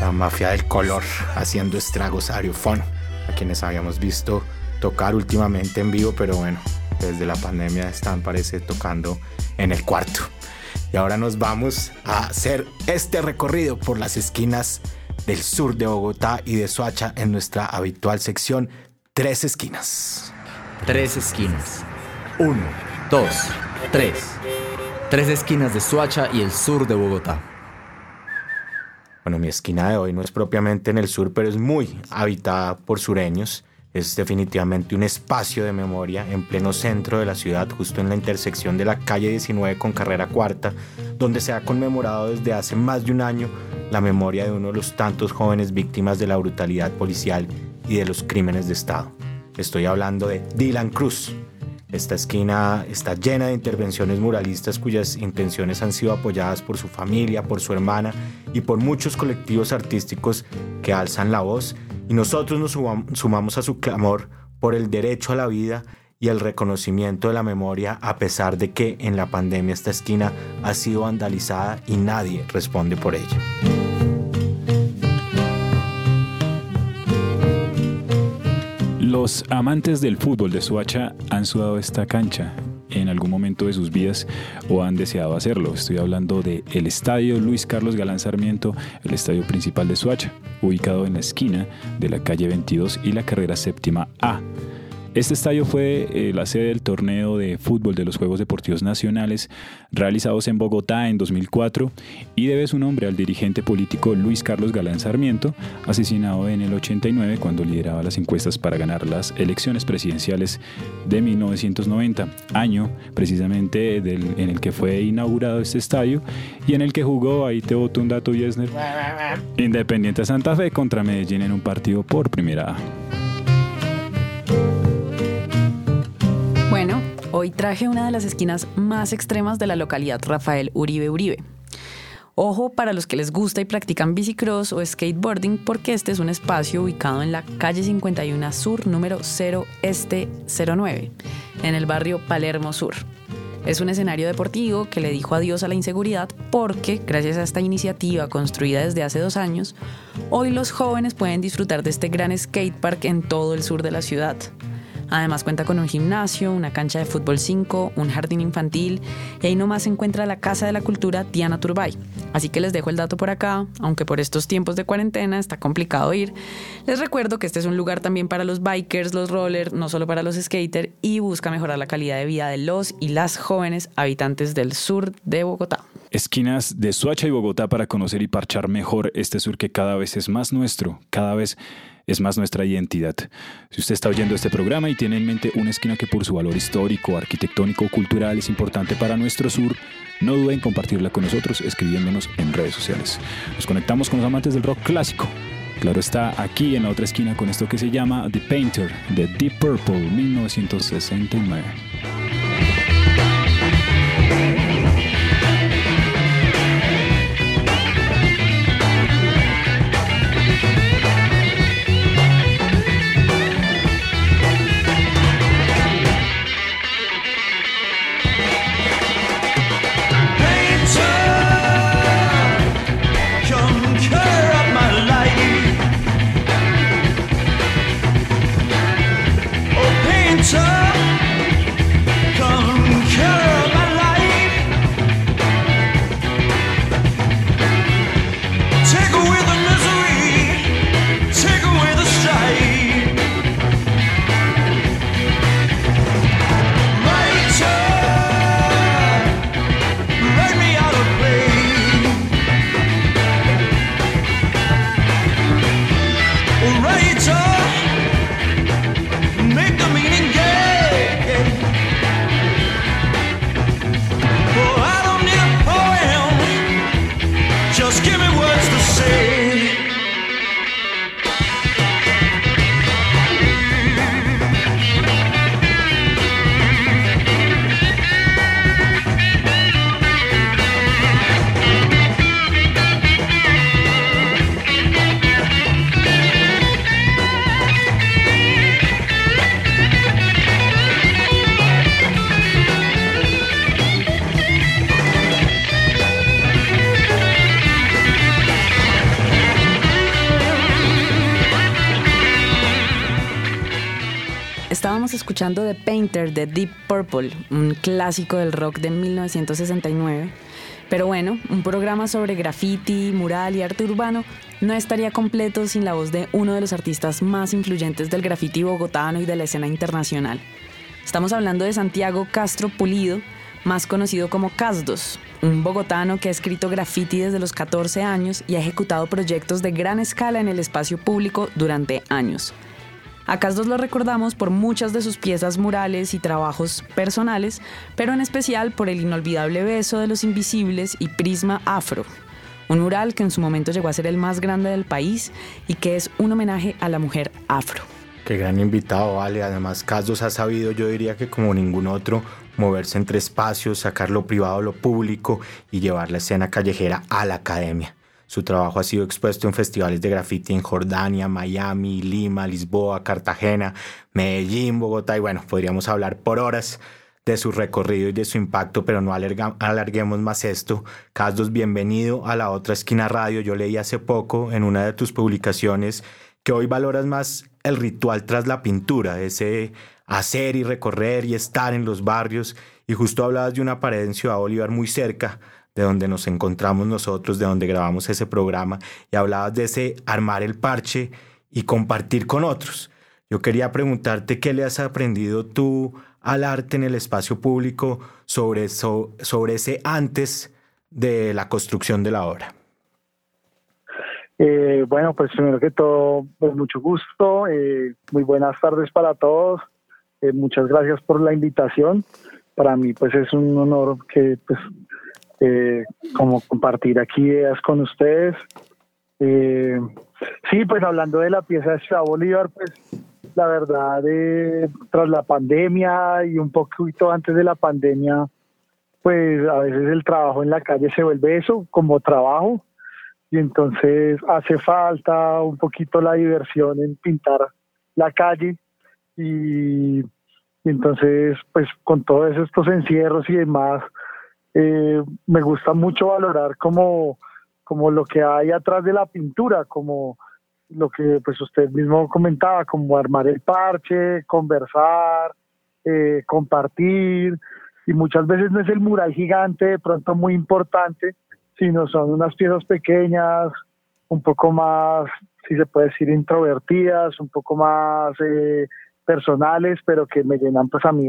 [SPEAKER 2] La mafia del color haciendo estragos a a quienes habíamos visto tocar últimamente en vivo, pero bueno, desde la pandemia están, parece, tocando en el cuarto. Y ahora nos vamos a hacer este recorrido por las esquinas del sur de Bogotá y de Soacha en nuestra habitual sección Tres Esquinas.
[SPEAKER 1] Tres esquinas. Uno, dos, tres. Tres esquinas de Soacha y el sur de Bogotá.
[SPEAKER 2] Bueno, mi esquina de hoy no es propiamente en el sur, pero es muy habitada por sureños. Es definitivamente un espacio de memoria en pleno centro de la ciudad, justo en la intersección de la calle 19 con carrera cuarta, donde se ha conmemorado desde hace más de un año la memoria de uno de los tantos jóvenes víctimas de la brutalidad policial y de los crímenes de Estado. Estoy hablando de Dylan Cruz. Esta esquina está llena de intervenciones muralistas cuyas intenciones han sido apoyadas por su familia, por su hermana y por muchos colectivos artísticos que alzan la voz y nosotros nos sumamos a su clamor por el derecho a la vida y el reconocimiento de la memoria a pesar de que en la pandemia esta esquina ha sido vandalizada y nadie responde por ella.
[SPEAKER 4] Los amantes del fútbol de Suacha han sudado esta cancha en algún momento de sus vidas o han deseado hacerlo. Estoy hablando del el Estadio Luis Carlos Galán Sarmiento, el estadio principal de Suacha, ubicado en la esquina de la calle 22 y la carrera séptima A. Este estadio fue eh, la sede del torneo de fútbol de los Juegos Deportivos Nacionales realizados en Bogotá en 2004 y debe su nombre al dirigente político Luis Carlos Galán Sarmiento, asesinado en el 89 cuando lideraba las encuestas para ganar las elecciones presidenciales de 1990, año precisamente en el que fue inaugurado este estadio y en el que jugó, ahí te boto un dato, Yesner, Independiente Santa Fe contra Medellín en un partido por primera A.
[SPEAKER 3] hoy traje una de las esquinas más extremas de la localidad Rafael Uribe Uribe. Ojo para los que les gusta y practican bicicross o skateboarding porque este es un espacio ubicado en la calle 51 Sur número 0 Este 09, en el barrio Palermo Sur. Es un escenario deportivo que le dijo adiós a la inseguridad porque, gracias a esta iniciativa construida desde hace dos años, hoy los jóvenes pueden disfrutar de este gran skatepark en todo el sur de la ciudad. Además cuenta con un gimnasio, una cancha de fútbol 5, un jardín infantil y ahí nomás se encuentra la Casa de la Cultura Diana Turbay. Así que les dejo el dato por acá, aunque por estos tiempos de cuarentena está complicado ir. Les recuerdo que este es un lugar también para los bikers, los rollers, no solo para los skaters y busca mejorar la calidad de vida de los y las jóvenes habitantes del sur de Bogotá.
[SPEAKER 4] Esquinas de Suacha y Bogotá para conocer y parchar mejor este sur que cada vez es más nuestro, cada vez es más nuestra identidad. Si usted está oyendo este programa y tiene en mente una esquina que por su valor histórico, arquitectónico o cultural es importante para nuestro sur, no duden en compartirla con nosotros escribiéndonos en redes sociales. Nos conectamos con los amantes del rock clásico. Claro está aquí en la otra esquina con esto que se llama The Painter de Deep Purple 1969.
[SPEAKER 3] Escuchando The Painter de Deep Purple, un clásico del rock de 1969. Pero bueno, un programa sobre graffiti, mural y arte urbano no estaría completo sin la voz de uno de los artistas más influyentes del graffiti bogotano y de la escena internacional. Estamos hablando de Santiago Castro Pulido, más conocido como Casdos, un bogotano que ha escrito graffiti desde los 14 años y ha ejecutado proyectos de gran escala en el espacio público durante años. A Casdos lo recordamos por muchas de sus piezas murales y trabajos personales, pero en especial por el inolvidable beso de los invisibles y Prisma Afro, un mural que en su momento llegó a ser el más grande del país y que es un homenaje a la mujer afro.
[SPEAKER 2] Qué gran invitado, vale. Además, Casdos ha sabido, yo diría que como ningún otro, moverse entre espacios, sacar lo privado lo público y llevar la escena callejera a la academia. Su trabajo ha sido expuesto en festivales de graffiti en Jordania, Miami, Lima, Lisboa, Cartagena, Medellín, Bogotá y bueno, podríamos hablar por horas de su recorrido y de su impacto, pero no alarguemos más esto. Casdos, bienvenido a la otra esquina radio. Yo leí hace poco en una de tus publicaciones que hoy valoras más el ritual tras la pintura, ese hacer y recorrer y estar en los barrios. Y justo hablabas de una pared en Ciudad Bolívar muy cerca de donde nos encontramos nosotros, de donde grabamos ese programa, y hablabas de ese armar el parche y compartir con otros. Yo quería preguntarte qué le has aprendido tú al arte en el espacio público sobre, sobre ese antes de la construcción de la obra.
[SPEAKER 14] Eh, bueno, pues primero que todo, pues mucho gusto, eh, muy buenas tardes para todos. Eh, muchas gracias por la invitación. Para mí, pues es un honor que, pues, eh, como compartir aquí ideas con ustedes. Eh, sí, pues hablando de la pieza de Ciudad Bolívar, pues la verdad, tras la pandemia y un poquito antes de la pandemia, pues a veces el trabajo en la calle se vuelve eso, como trabajo, y entonces hace falta un poquito la diversión en pintar la calle y, entonces pues con todos estos encierros y demás eh, me gusta mucho valorar como, como lo que hay atrás de la pintura, como lo que pues usted mismo comentaba, como armar el parche, conversar, eh, compartir, y muchas veces no es el mural gigante, de pronto muy importante, sino son unas piezas pequeñas, un poco más, si se puede decir, introvertidas, un poco más eh, personales, pero que me llenan pues a mí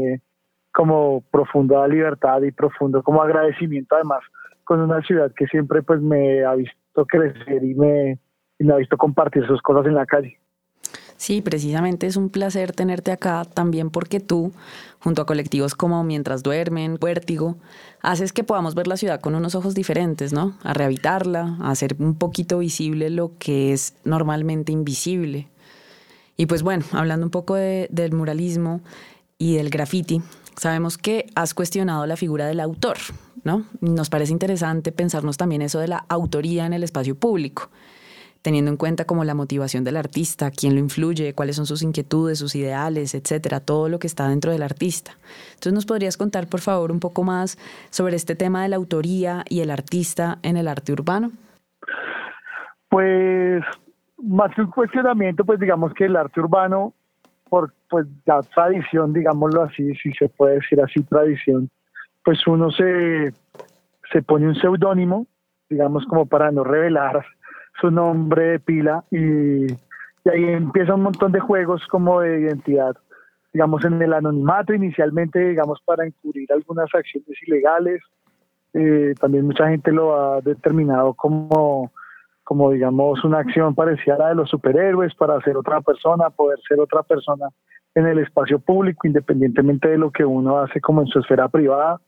[SPEAKER 14] como profunda libertad y profundo como agradecimiento además con una ciudad que siempre pues me ha visto crecer y me, y me ha visto compartir sus cosas en la calle.
[SPEAKER 3] Sí, precisamente es un placer tenerte acá también porque tú, junto a colectivos como Mientras Duermen, Vértigo, haces que podamos ver la ciudad con unos ojos diferentes, ¿no? A rehabitarla, a hacer un poquito visible lo que es normalmente invisible. Y pues bueno, hablando un poco del muralismo y del graffiti, sabemos que has cuestionado la figura del autor, ¿no? Nos parece interesante pensarnos también eso de la autoría en el espacio público, teniendo en cuenta como la motivación del artista, quién lo influye, cuáles son sus inquietudes, sus ideales, etcétera, todo lo que está dentro del artista. Entonces, ¿nos podrías contar, por favor, un poco más sobre este tema de la autoría y el artista en el arte urbano?
[SPEAKER 14] Pues más que un cuestionamiento, pues digamos que el arte urbano, por pues tradición, digámoslo así, si se puede decir así, tradición, pues uno se, se pone un seudónimo, digamos como para no revelar su nombre de pila y, ahí empieza un montón de juegos como de identidad, digamos en el anonimato inicialmente, digamos para encubrir algunas acciones ilegales, eh, también mucha gente lo ha determinado como como digamos una acción parecida a la de los superhéroes para ser otra persona, poder ser otra persona en el espacio público, independientemente de lo que uno hace como en su esfera privada.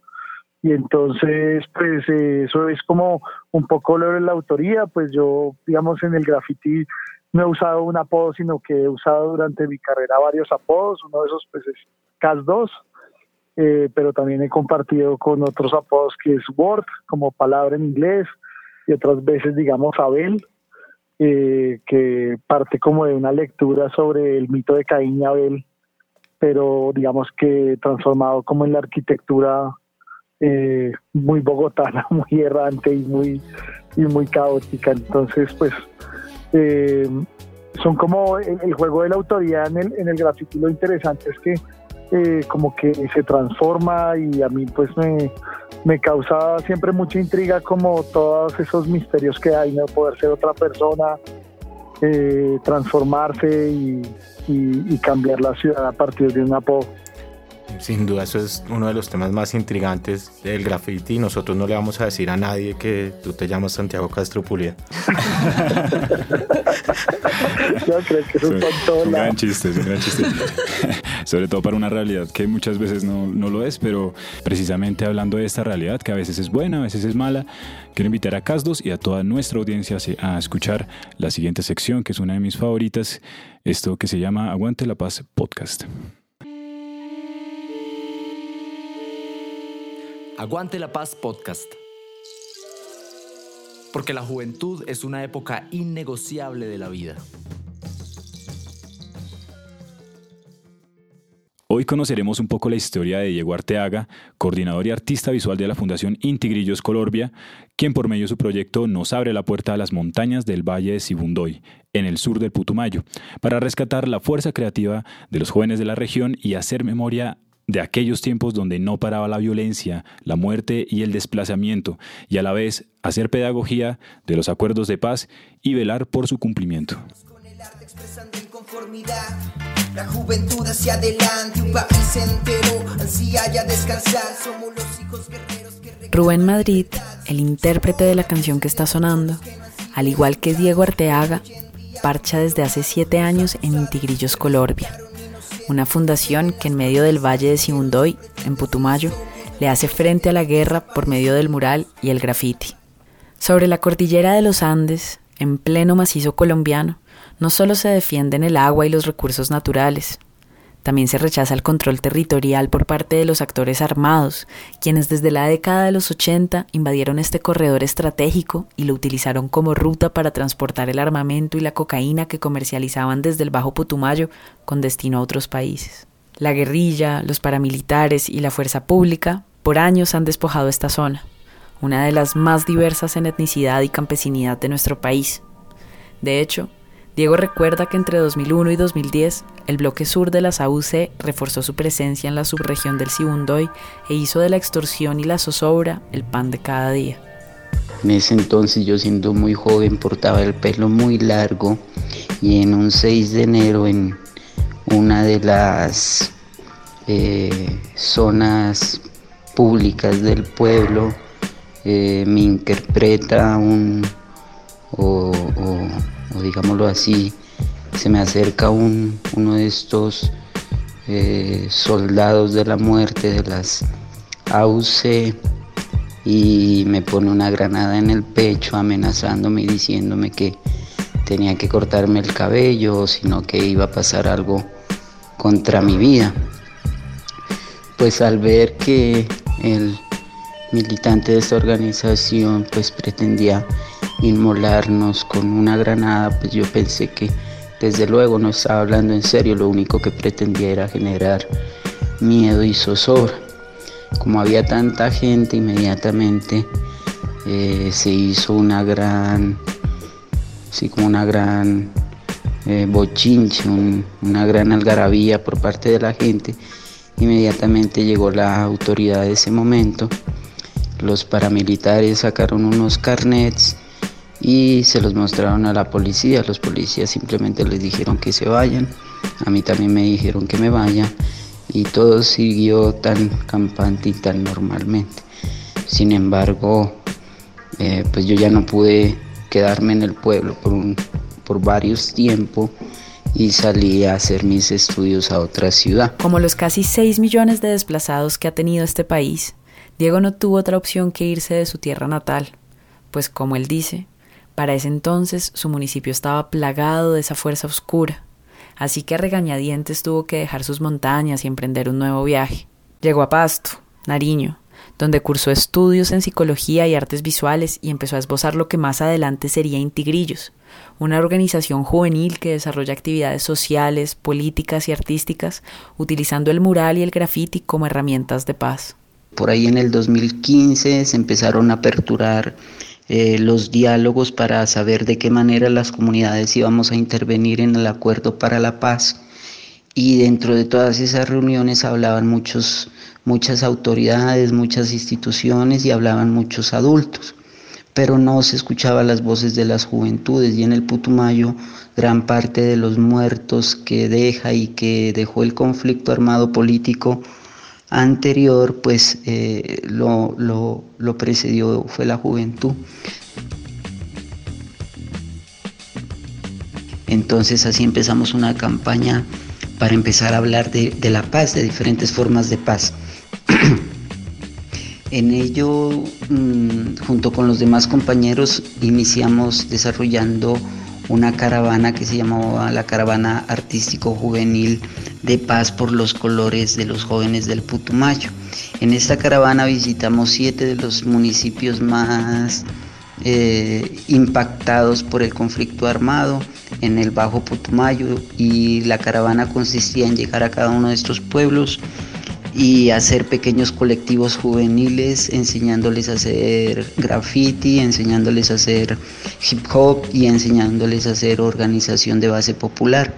[SPEAKER 14] Y entonces, pues eso es como un poco lo de la autoría, pues yo, digamos, en el graffiti no he usado un apodo, sino que he usado durante mi carrera varios apodos, uno de esos pues es CAS2, eh, pero también he compartido con otros apodos que es Word, como palabra en inglés, y otras veces, digamos, Abel, eh, que parte como de una lectura sobre el mito de Caín y Abel, pero digamos que transformado como en la arquitectura eh, muy bogotana, muy errante y muy, y muy caótica. Entonces, pues, eh, son como el, juego de la autoridad en el, en el graffiti. Lo interesante es que eh, como que se transforma y a mí pues me, me causa siempre mucha intriga como todos esos misterios que hay, no poder ser otra persona, eh, transformarse y, y, cambiar la ciudad a partir de un apodo.
[SPEAKER 2] Sin duda, eso es uno de los temas más intrigantes del graffiti. Nosotros no le vamos a decir a nadie que tú te llamas Santiago Castro Pulido.
[SPEAKER 14] Yo creo que es
[SPEAKER 4] un gran chiste, es un gran chiste. Sobre todo para una realidad que muchas veces no, no lo es, pero precisamente hablando de esta realidad, que a veces es buena, a veces es mala, quiero invitar a Casdos y a toda nuestra audiencia a escuchar la siguiente sección, que es una de mis favoritas, esto que se llama Aguante la Paz Podcast.
[SPEAKER 1] Aguante la Paz Podcast. Porque la juventud es una época innegociable de la vida.
[SPEAKER 4] Hoy conoceremos un poco la historia de Diego Arteaga, coordinador y artista visual de la Fundación Intigrillos Colorbia, quien por medio de su proyecto nos abre la puerta a las montañas del Valle de Sibundoy, en el sur del Putumayo, para rescatar la fuerza creativa de los jóvenes de la región y hacer memoria de aquellos tiempos donde no paraba la violencia, la muerte y el desplazamiento, y a la vez hacer pedagogía de los acuerdos de paz y velar por su cumplimiento. La juventud hacia adelante, un país entero
[SPEAKER 3] ansía descansar. Somos los hijos guerreros que Rubén Madrid, el intérprete de la canción que está sonando, al igual que Diego Arteaga, parcha desde hace siete años en Tigrillos Colorbia una fundación que en medio del Valle de Sibundoy, en Putumayo, le hace frente a la guerra por medio del mural y el graffiti. Sobre la cordillera de los Andes, en pleno macizo colombiano, no solo se defienden el agua y los recursos naturales, también se rechaza el control territorial por parte de los actores armados, quienes desde la década de los 80 invadieron este corredor estratégico y lo utilizaron como ruta para transportar el armamento y la cocaína que comercializaban desde el Bajo Putumayo con destino a otros países. La guerrilla, los paramilitares y la fuerza pública por años han despojado esta zona, una de las más diversas en etnicidad y campesinidad de nuestro país. De hecho, Diego recuerda que entre 2001 y 2010 el bloque sur de la SAUC reforzó su presencia en la subregión del Sibundoy e hizo de la extorsión y la zozobra el pan de cada día.
[SPEAKER 15] En ese entonces yo siendo muy joven portaba el pelo muy largo y en un 6 de enero en una de las eh, zonas públicas del pueblo eh, me interpreta un o o digámoslo así, se me acerca un, uno de estos eh, soldados de la muerte de las AUC y me pone una granada en el pecho amenazándome y diciéndome que tenía que cortarme el cabello, sino que iba a pasar algo contra mi vida. Pues al ver que el militante de esta organización pues pretendía inmolarnos con una granada, pues yo pensé que desde luego no estaba hablando en serio, lo único que pretendía era generar miedo y zozobra. Como había tanta gente, inmediatamente eh, se hizo una gran, así como una gran eh, bochinche, una gran algarabía por parte de la gente. Inmediatamente llegó la autoridad de ese momento. Los paramilitares sacaron unos carnets y se los mostraron a la policía. Los policías simplemente les dijeron que se vayan. A mí también me dijeron que me vaya y todo siguió tan campante y tan normalmente. Sin embargo, eh, pues yo ya no pude quedarme en el pueblo por, un, por varios tiempos y salí a hacer mis estudios a otra ciudad.
[SPEAKER 3] Como los casi 6 millones de desplazados que ha tenido este país, Diego no tuvo otra opción que irse de su tierra natal, pues como él dice, para ese entonces su municipio estaba plagado de esa fuerza oscura, así que a regañadientes tuvo que dejar sus montañas y emprender un nuevo viaje. Llegó a Pasto, Nariño, donde cursó estudios en psicología y artes visuales y empezó a esbozar lo que más adelante sería Intigrillos, una organización juvenil que desarrolla actividades sociales, políticas y artísticas, utilizando el mural y el graffiti como herramientas de paz.
[SPEAKER 15] Por ahí en el 2015 se empezaron a aperturar eh, los diálogos para saber de qué manera las comunidades íbamos a intervenir en el acuerdo para la paz. Y dentro de todas esas reuniones hablaban muchos, muchas autoridades, muchas instituciones y hablaban muchos adultos, pero no se escuchaban las voces de las juventudes y en el Putumayo gran parte de los muertos que deja y que dejó el conflicto armado político anterior, pues eh, lo, lo, lo precedió fue la juventud. Entonces así empezamos una campaña para empezar a hablar de, la paz, de diferentes formas de paz. en ello, mm, junto con los demás compañeros, iniciamos desarrollando una caravana que se llamaba la Caravana Artístico Juvenil de Paz por los Colores de los Jóvenes del Putumayo. En esta caravana visitamos siete de los municipios más eh, impactados por el conflicto armado en el Bajo Putumayo y la caravana consistía en llegar a cada uno de estos pueblos y hacer pequeños colectivos juveniles enseñándoles a hacer graffiti, enseñándoles a hacer hip hop y enseñándoles a hacer organización de base popular.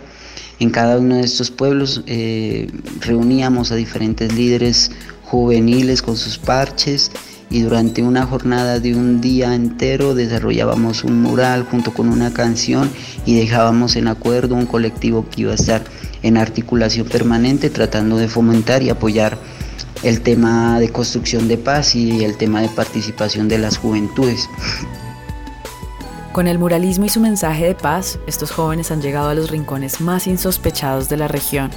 [SPEAKER 15] En cada uno de estos pueblos eh, reuníamos a diferentes líderes juveniles con sus parches y durante una jornada de un día entero desarrollábamos un mural junto con una canción y dejábamos en acuerdo un colectivo que iba a estar en articulación permanente tratando de fomentar y apoyar el tema de construcción de paz y el tema de participación de las juventudes.
[SPEAKER 3] Con el muralismo y su mensaje de paz, estos jóvenes han llegado a los rincones más insospechados de la región.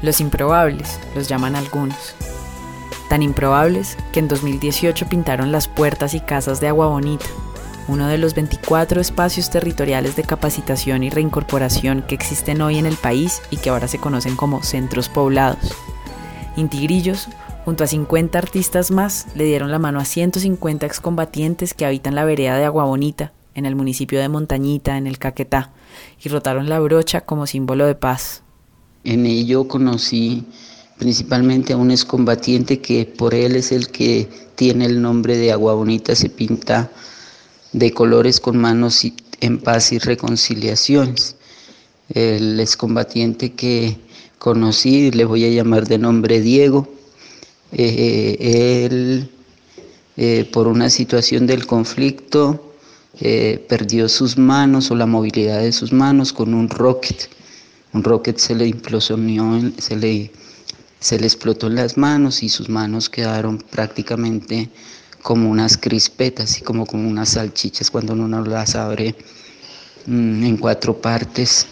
[SPEAKER 3] Los improbables, los llaman algunos tan improbables que en 2018 pintaron las puertas y casas de Agua Bonita, uno de los 24 espacios territoriales de capacitación y reincorporación que existen hoy en el país y que ahora se conocen como centros poblados. Intigrillos, junto a 50 artistas más, le dieron la mano a 150 excombatientes que habitan la vereda de Agua Bonita, en el municipio de Montañita, en el Caquetá, y rotaron la brocha como símbolo de paz.
[SPEAKER 15] En ello conocí principalmente a un excombatiente que por él es el que tiene el nombre de Agua Bonita, se pinta de colores con manos en paz y reconciliaciones. El excombatiente que conocí, le voy a llamar de nombre Diego, eh, él eh, por una situación del conflicto eh, perdió sus manos o la movilidad de sus manos con un rocket. Un rocket se le implosionó, se le se le explotó las manos y sus manos quedaron prácticamente como unas crispetas y como, como unas salchichas cuando uno las abre mm, en cuatro partes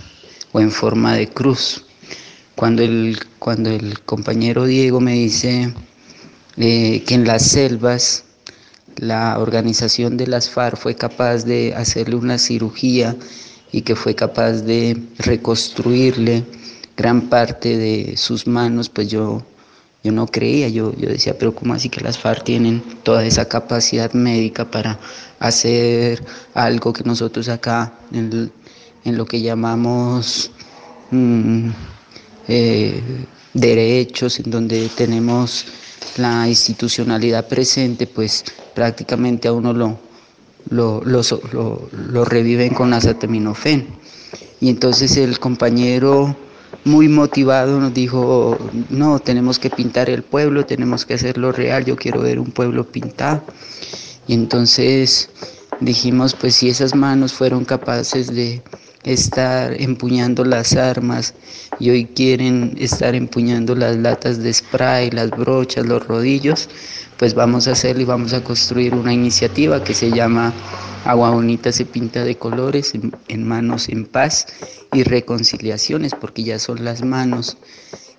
[SPEAKER 15] o en forma de cruz. Cuando el, cuando el compañero Diego me dice eh, que en las selvas la organización de las FARC fue capaz de hacerle una cirugía y que fue capaz de reconstruirle gran parte de sus manos, pues yo, yo no creía, yo, yo decía, pero ¿cómo así que las FARC tienen toda esa capacidad médica para hacer algo que nosotros acá en, lo que llamamos mm, eh, derechos, en donde tenemos la institucionalidad presente, pues prácticamente a uno lo, lo, lo, reviven con acetaminofén. Y entonces el compañero muy motivado nos dijo, no, tenemos que pintar el pueblo, tenemos que hacerlo real, yo quiero ver un pueblo pintado. Y entonces dijimos, pues si esas manos fueron capaces de estar empuñando las armas y hoy quieren estar empuñando las latas de spray, las brochas, los rodillos, pues vamos a hacerlo y vamos a construir una iniciativa que se llama Agua Bonita se pinta de colores en, manos en paz y reconciliaciones, porque ya son las manos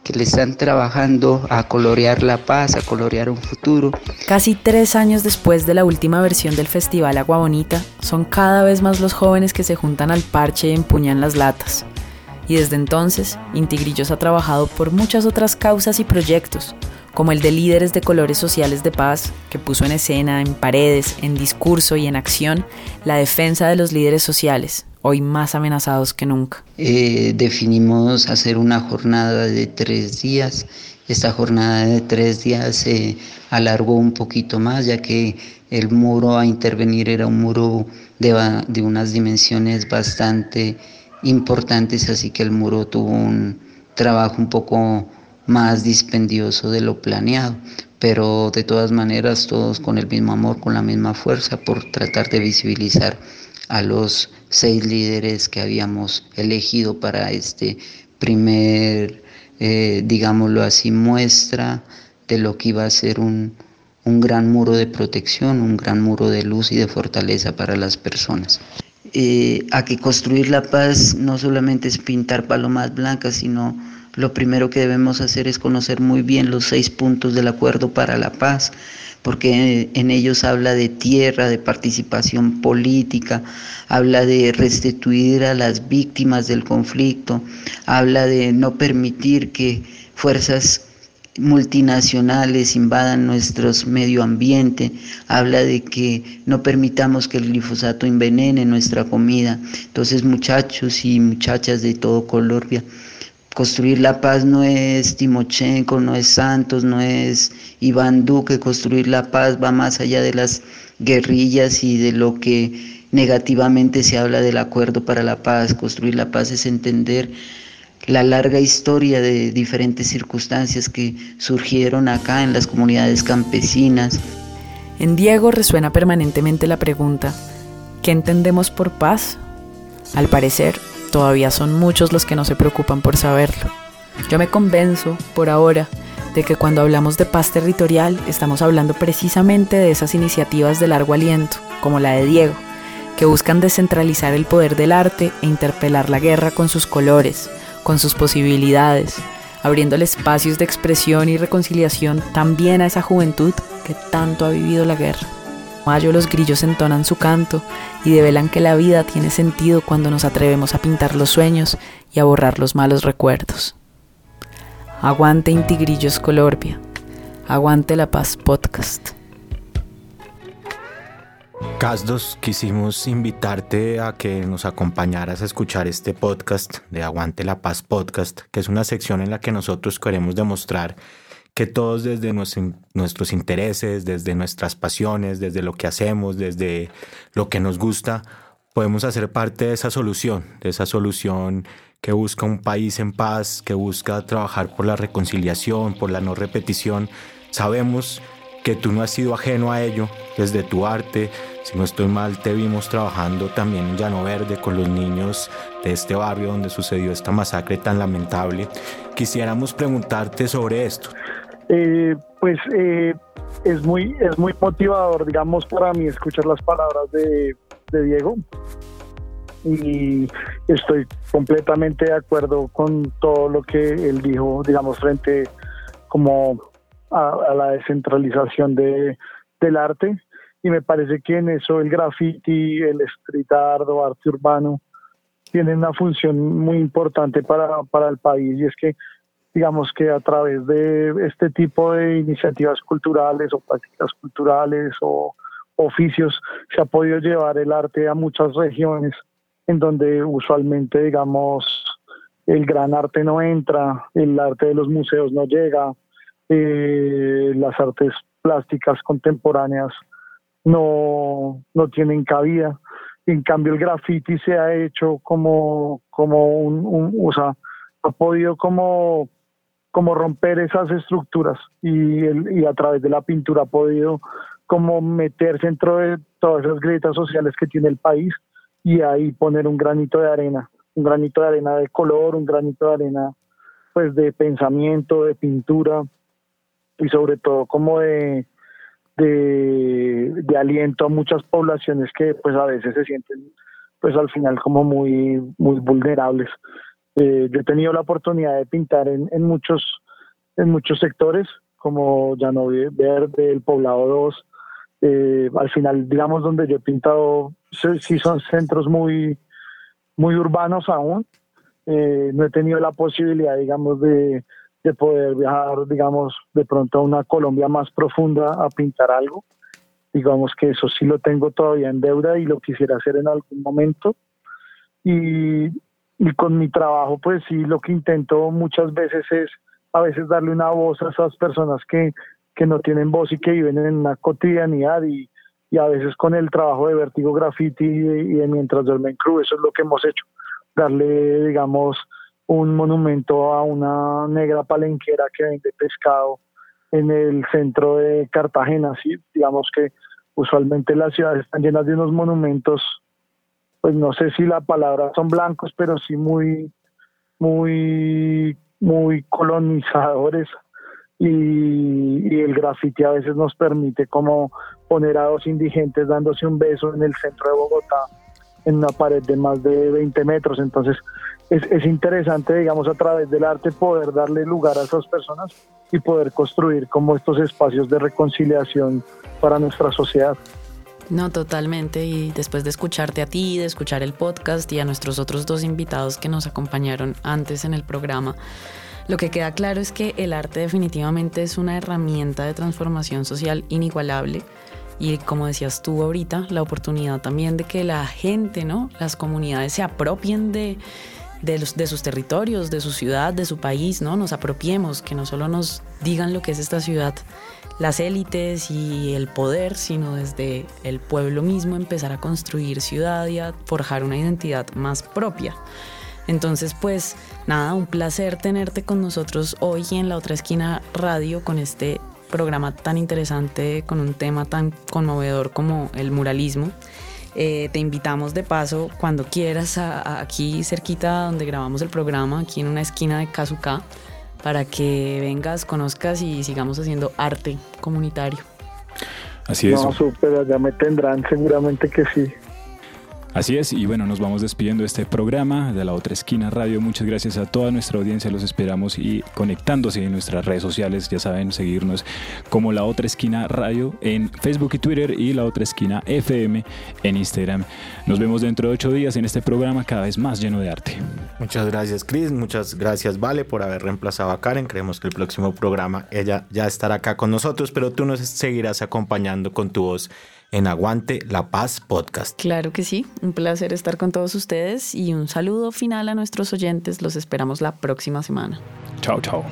[SPEAKER 15] que le están trabajando a colorear la paz, a colorear un futuro.
[SPEAKER 3] Casi tres años después de la última versión del Festival Agua Bonita, son cada vez más los jóvenes que se juntan al parche y empuñan las latas. Y desde entonces, Intigrillos ha trabajado por muchas otras causas y proyectos, como el de líderes de colores sociales de paz, que puso en escena, en paredes, en discurso y en acción la defensa de los líderes sociales, hoy más amenazados que nunca.
[SPEAKER 15] Eh, definimos hacer una jornada de tres días. Esta jornada de tres días se alargó un poquito más, ya que el muro a intervenir era un muro de, de unas dimensiones bastante importantes, así que el muro tuvo un trabajo un poco más dispendioso de lo planeado, pero de todas maneras todos con el mismo amor, con la misma fuerza por tratar de visibilizar a los seis líderes que habíamos elegido para este primer, eh, digámoslo así, muestra de lo que iba a ser un, un gran muro de protección, un gran muro de luz y de fortaleza para las personas. Eh, a que construir la paz no solamente es pintar palomas blancas, sino lo primero que debemos hacer es conocer muy bien los seis puntos del acuerdo para la paz, porque en ellos habla de tierra, de participación política, habla de restituir a las víctimas del conflicto, habla de no permitir que fuerzas multinacionales invadan nuestros medio ambiente, habla de que no permitamos que el glifosato envenene nuestra comida. Entonces, muchachos y muchachas de todo Colombia, construir la paz no es Timochenko, no es Santos, no es Iván Duque, construir la paz va más allá de las guerrillas y de lo que negativamente se habla del acuerdo para la paz. Construir la paz es entender la larga historia de diferentes circunstancias que surgieron acá en las comunidades campesinas.
[SPEAKER 3] En Diego resuena permanentemente la pregunta, ¿qué entendemos por paz? Al parecer, todavía son muchos los que no se preocupan por saberlo. Yo me convenzo, por ahora, de que cuando hablamos de paz territorial estamos hablando precisamente de esas iniciativas de largo aliento, como la de Diego, que buscan descentralizar el poder del arte e interpelar la guerra con sus colores, con sus posibilidades, abriéndole espacios de expresión y reconciliación también a esa juventud que tanto ha vivido la guerra. Mayo los grillos entonan su canto y develan que la vida tiene sentido cuando nos atrevemos a pintar los sueños y a borrar los malos recuerdos. Aguante Intigrillos Colorbia. Aguante la Paz Podcast.
[SPEAKER 2] Casdos, quisimos invitarte a que nos acompañaras a escuchar este podcast de Aguante la Paz Podcast, que es una sección en la que nosotros queremos demostrar que todos desde nuestros intereses, desde nuestras pasiones, desde lo que hacemos, desde lo que nos gusta, podemos hacer parte de esa solución, de esa solución que busca un país en paz, que busca trabajar por la reconciliación, por la no repetición. Sabemos que tú no has sido ajeno a ello desde tu arte. Si no estoy mal, te vimos trabajando también en Llano Verde con los niños de este barrio donde sucedió esta masacre tan lamentable. Quisiéramos preguntarte sobre esto.
[SPEAKER 14] Eh, pues eh, es, muy, es muy motivador, digamos, para mí escuchar las palabras de Diego y estoy completamente de acuerdo con todo lo que él dijo, digamos, frente como a, la descentralización de, del arte. Y me parece que en eso el graffiti, el street art o arte urbano tienen una función muy importante para, para el país. Y es que digamos que a través de este tipo de iniciativas culturales o prácticas culturales o oficios se ha podido llevar el arte a muchas regiones en donde usualmente digamos el gran arte no entra, el arte de los museos no llega, eh, las artes plásticas contemporáneas no, no tienen cabida. En cambio, el graffiti se ha hecho como, como un, o sea, ha podido como, como romper esas estructuras y, y a través de la pintura ha podido como meterse dentro de todas esas grietas sociales que tiene el país y ahí poner un granito de arena, un granito de arena de color, un granito de arena pues de pensamiento, de pintura, y sobre todo como de, de, aliento a muchas poblaciones que pues a veces se sienten pues al final como muy, muy vulnerables. Eh, yo he tenido la oportunidad de pintar en, en muchos en muchos sectores como Llano Verde, el Poblado 2, eh, al final digamos donde yo he pintado sí son centros muy muy urbanos aún eh, no he tenido la posibilidad digamos de de poder viajar, digamos, de pronto a una Colombia más profunda a pintar algo. Digamos que eso sí lo tengo todavía en deuda y lo quisiera hacer en algún momento. Y, y con mi trabajo, pues sí, lo que intento muchas veces es a veces darle una voz a esas personas que, que no tienen voz y que viven en una cotidianidad y, y a veces con el trabajo de Vertigo Graffiti y de, Mientras Duermen Crew, eso es lo que hemos hecho, darle, digamos, un monumento a una negra palenquera que vende pescado en el centro de Cartagena. ¿sí? Digamos que usualmente las ciudades están llenas de unos monumentos, pues no sé si la palabra son blancos, pero sí muy, muy, muy colonizadores. Y, y el grafiti a veces nos permite como poner a dos indigentes dándose un beso en el centro de Bogotá en una pared de más de 20 metros. Entonces, es, es, interesante, digamos, a través del arte poder darle lugar a esas personas y poder construir como estos espacios de reconciliación para nuestra sociedad.
[SPEAKER 3] No, totalmente. Y después de escucharte a ti, de escuchar el podcast y a nuestros otros dos invitados que nos acompañaron antes en el programa, lo que queda claro es que el arte definitivamente es una herramienta de transformación social inigualable. Y como decías tú ahorita, la oportunidad también de que la gente, ¿no? Las comunidades se apropien de, de, los, de sus territorios, de su ciudad, de su país, ¿no? Nos apropiemos, que no solo nos digan lo que es esta ciudad las élites y el poder, sino desde el pueblo mismo empezar a construir ciudad y a forjar una identidad más propia. Entonces, pues nada, un placer tenerte con nosotros hoy en la otra esquina radio con este programa tan interesante, con un tema tan conmovedor como el muralismo. Eh, te invitamos de paso cuando quieras aquí cerquita donde grabamos el programa, aquí en una esquina de Kazuka, para que vengas, conozcas y sigamos haciendo arte comunitario.
[SPEAKER 4] Así es.
[SPEAKER 14] No, súper, ya me tendrán, seguramente que sí.
[SPEAKER 4] Así es, y bueno, nos vamos despidiendo de este programa de la otra esquina radio. Muchas gracias a toda nuestra audiencia, los esperamos y conectándose en nuestras redes sociales, ya saben, seguirnos como la otra esquina radio en Facebook y Twitter y la otra esquina FM en Instagram. Nos vemos dentro de ocho días en este programa cada vez más lleno de arte.
[SPEAKER 2] Muchas gracias Chris, muchas gracias Vale por haber reemplazado a Karen. Creemos que el próximo programa ella ya estará acá con nosotros, pero tú nos seguirás acompañando con tu voz en Aguante la Paz Podcast.
[SPEAKER 3] Claro que sí, un placer estar con todos ustedes y un saludo final a nuestros oyentes. Los esperamos la próxima semana.
[SPEAKER 4] Chao, chao.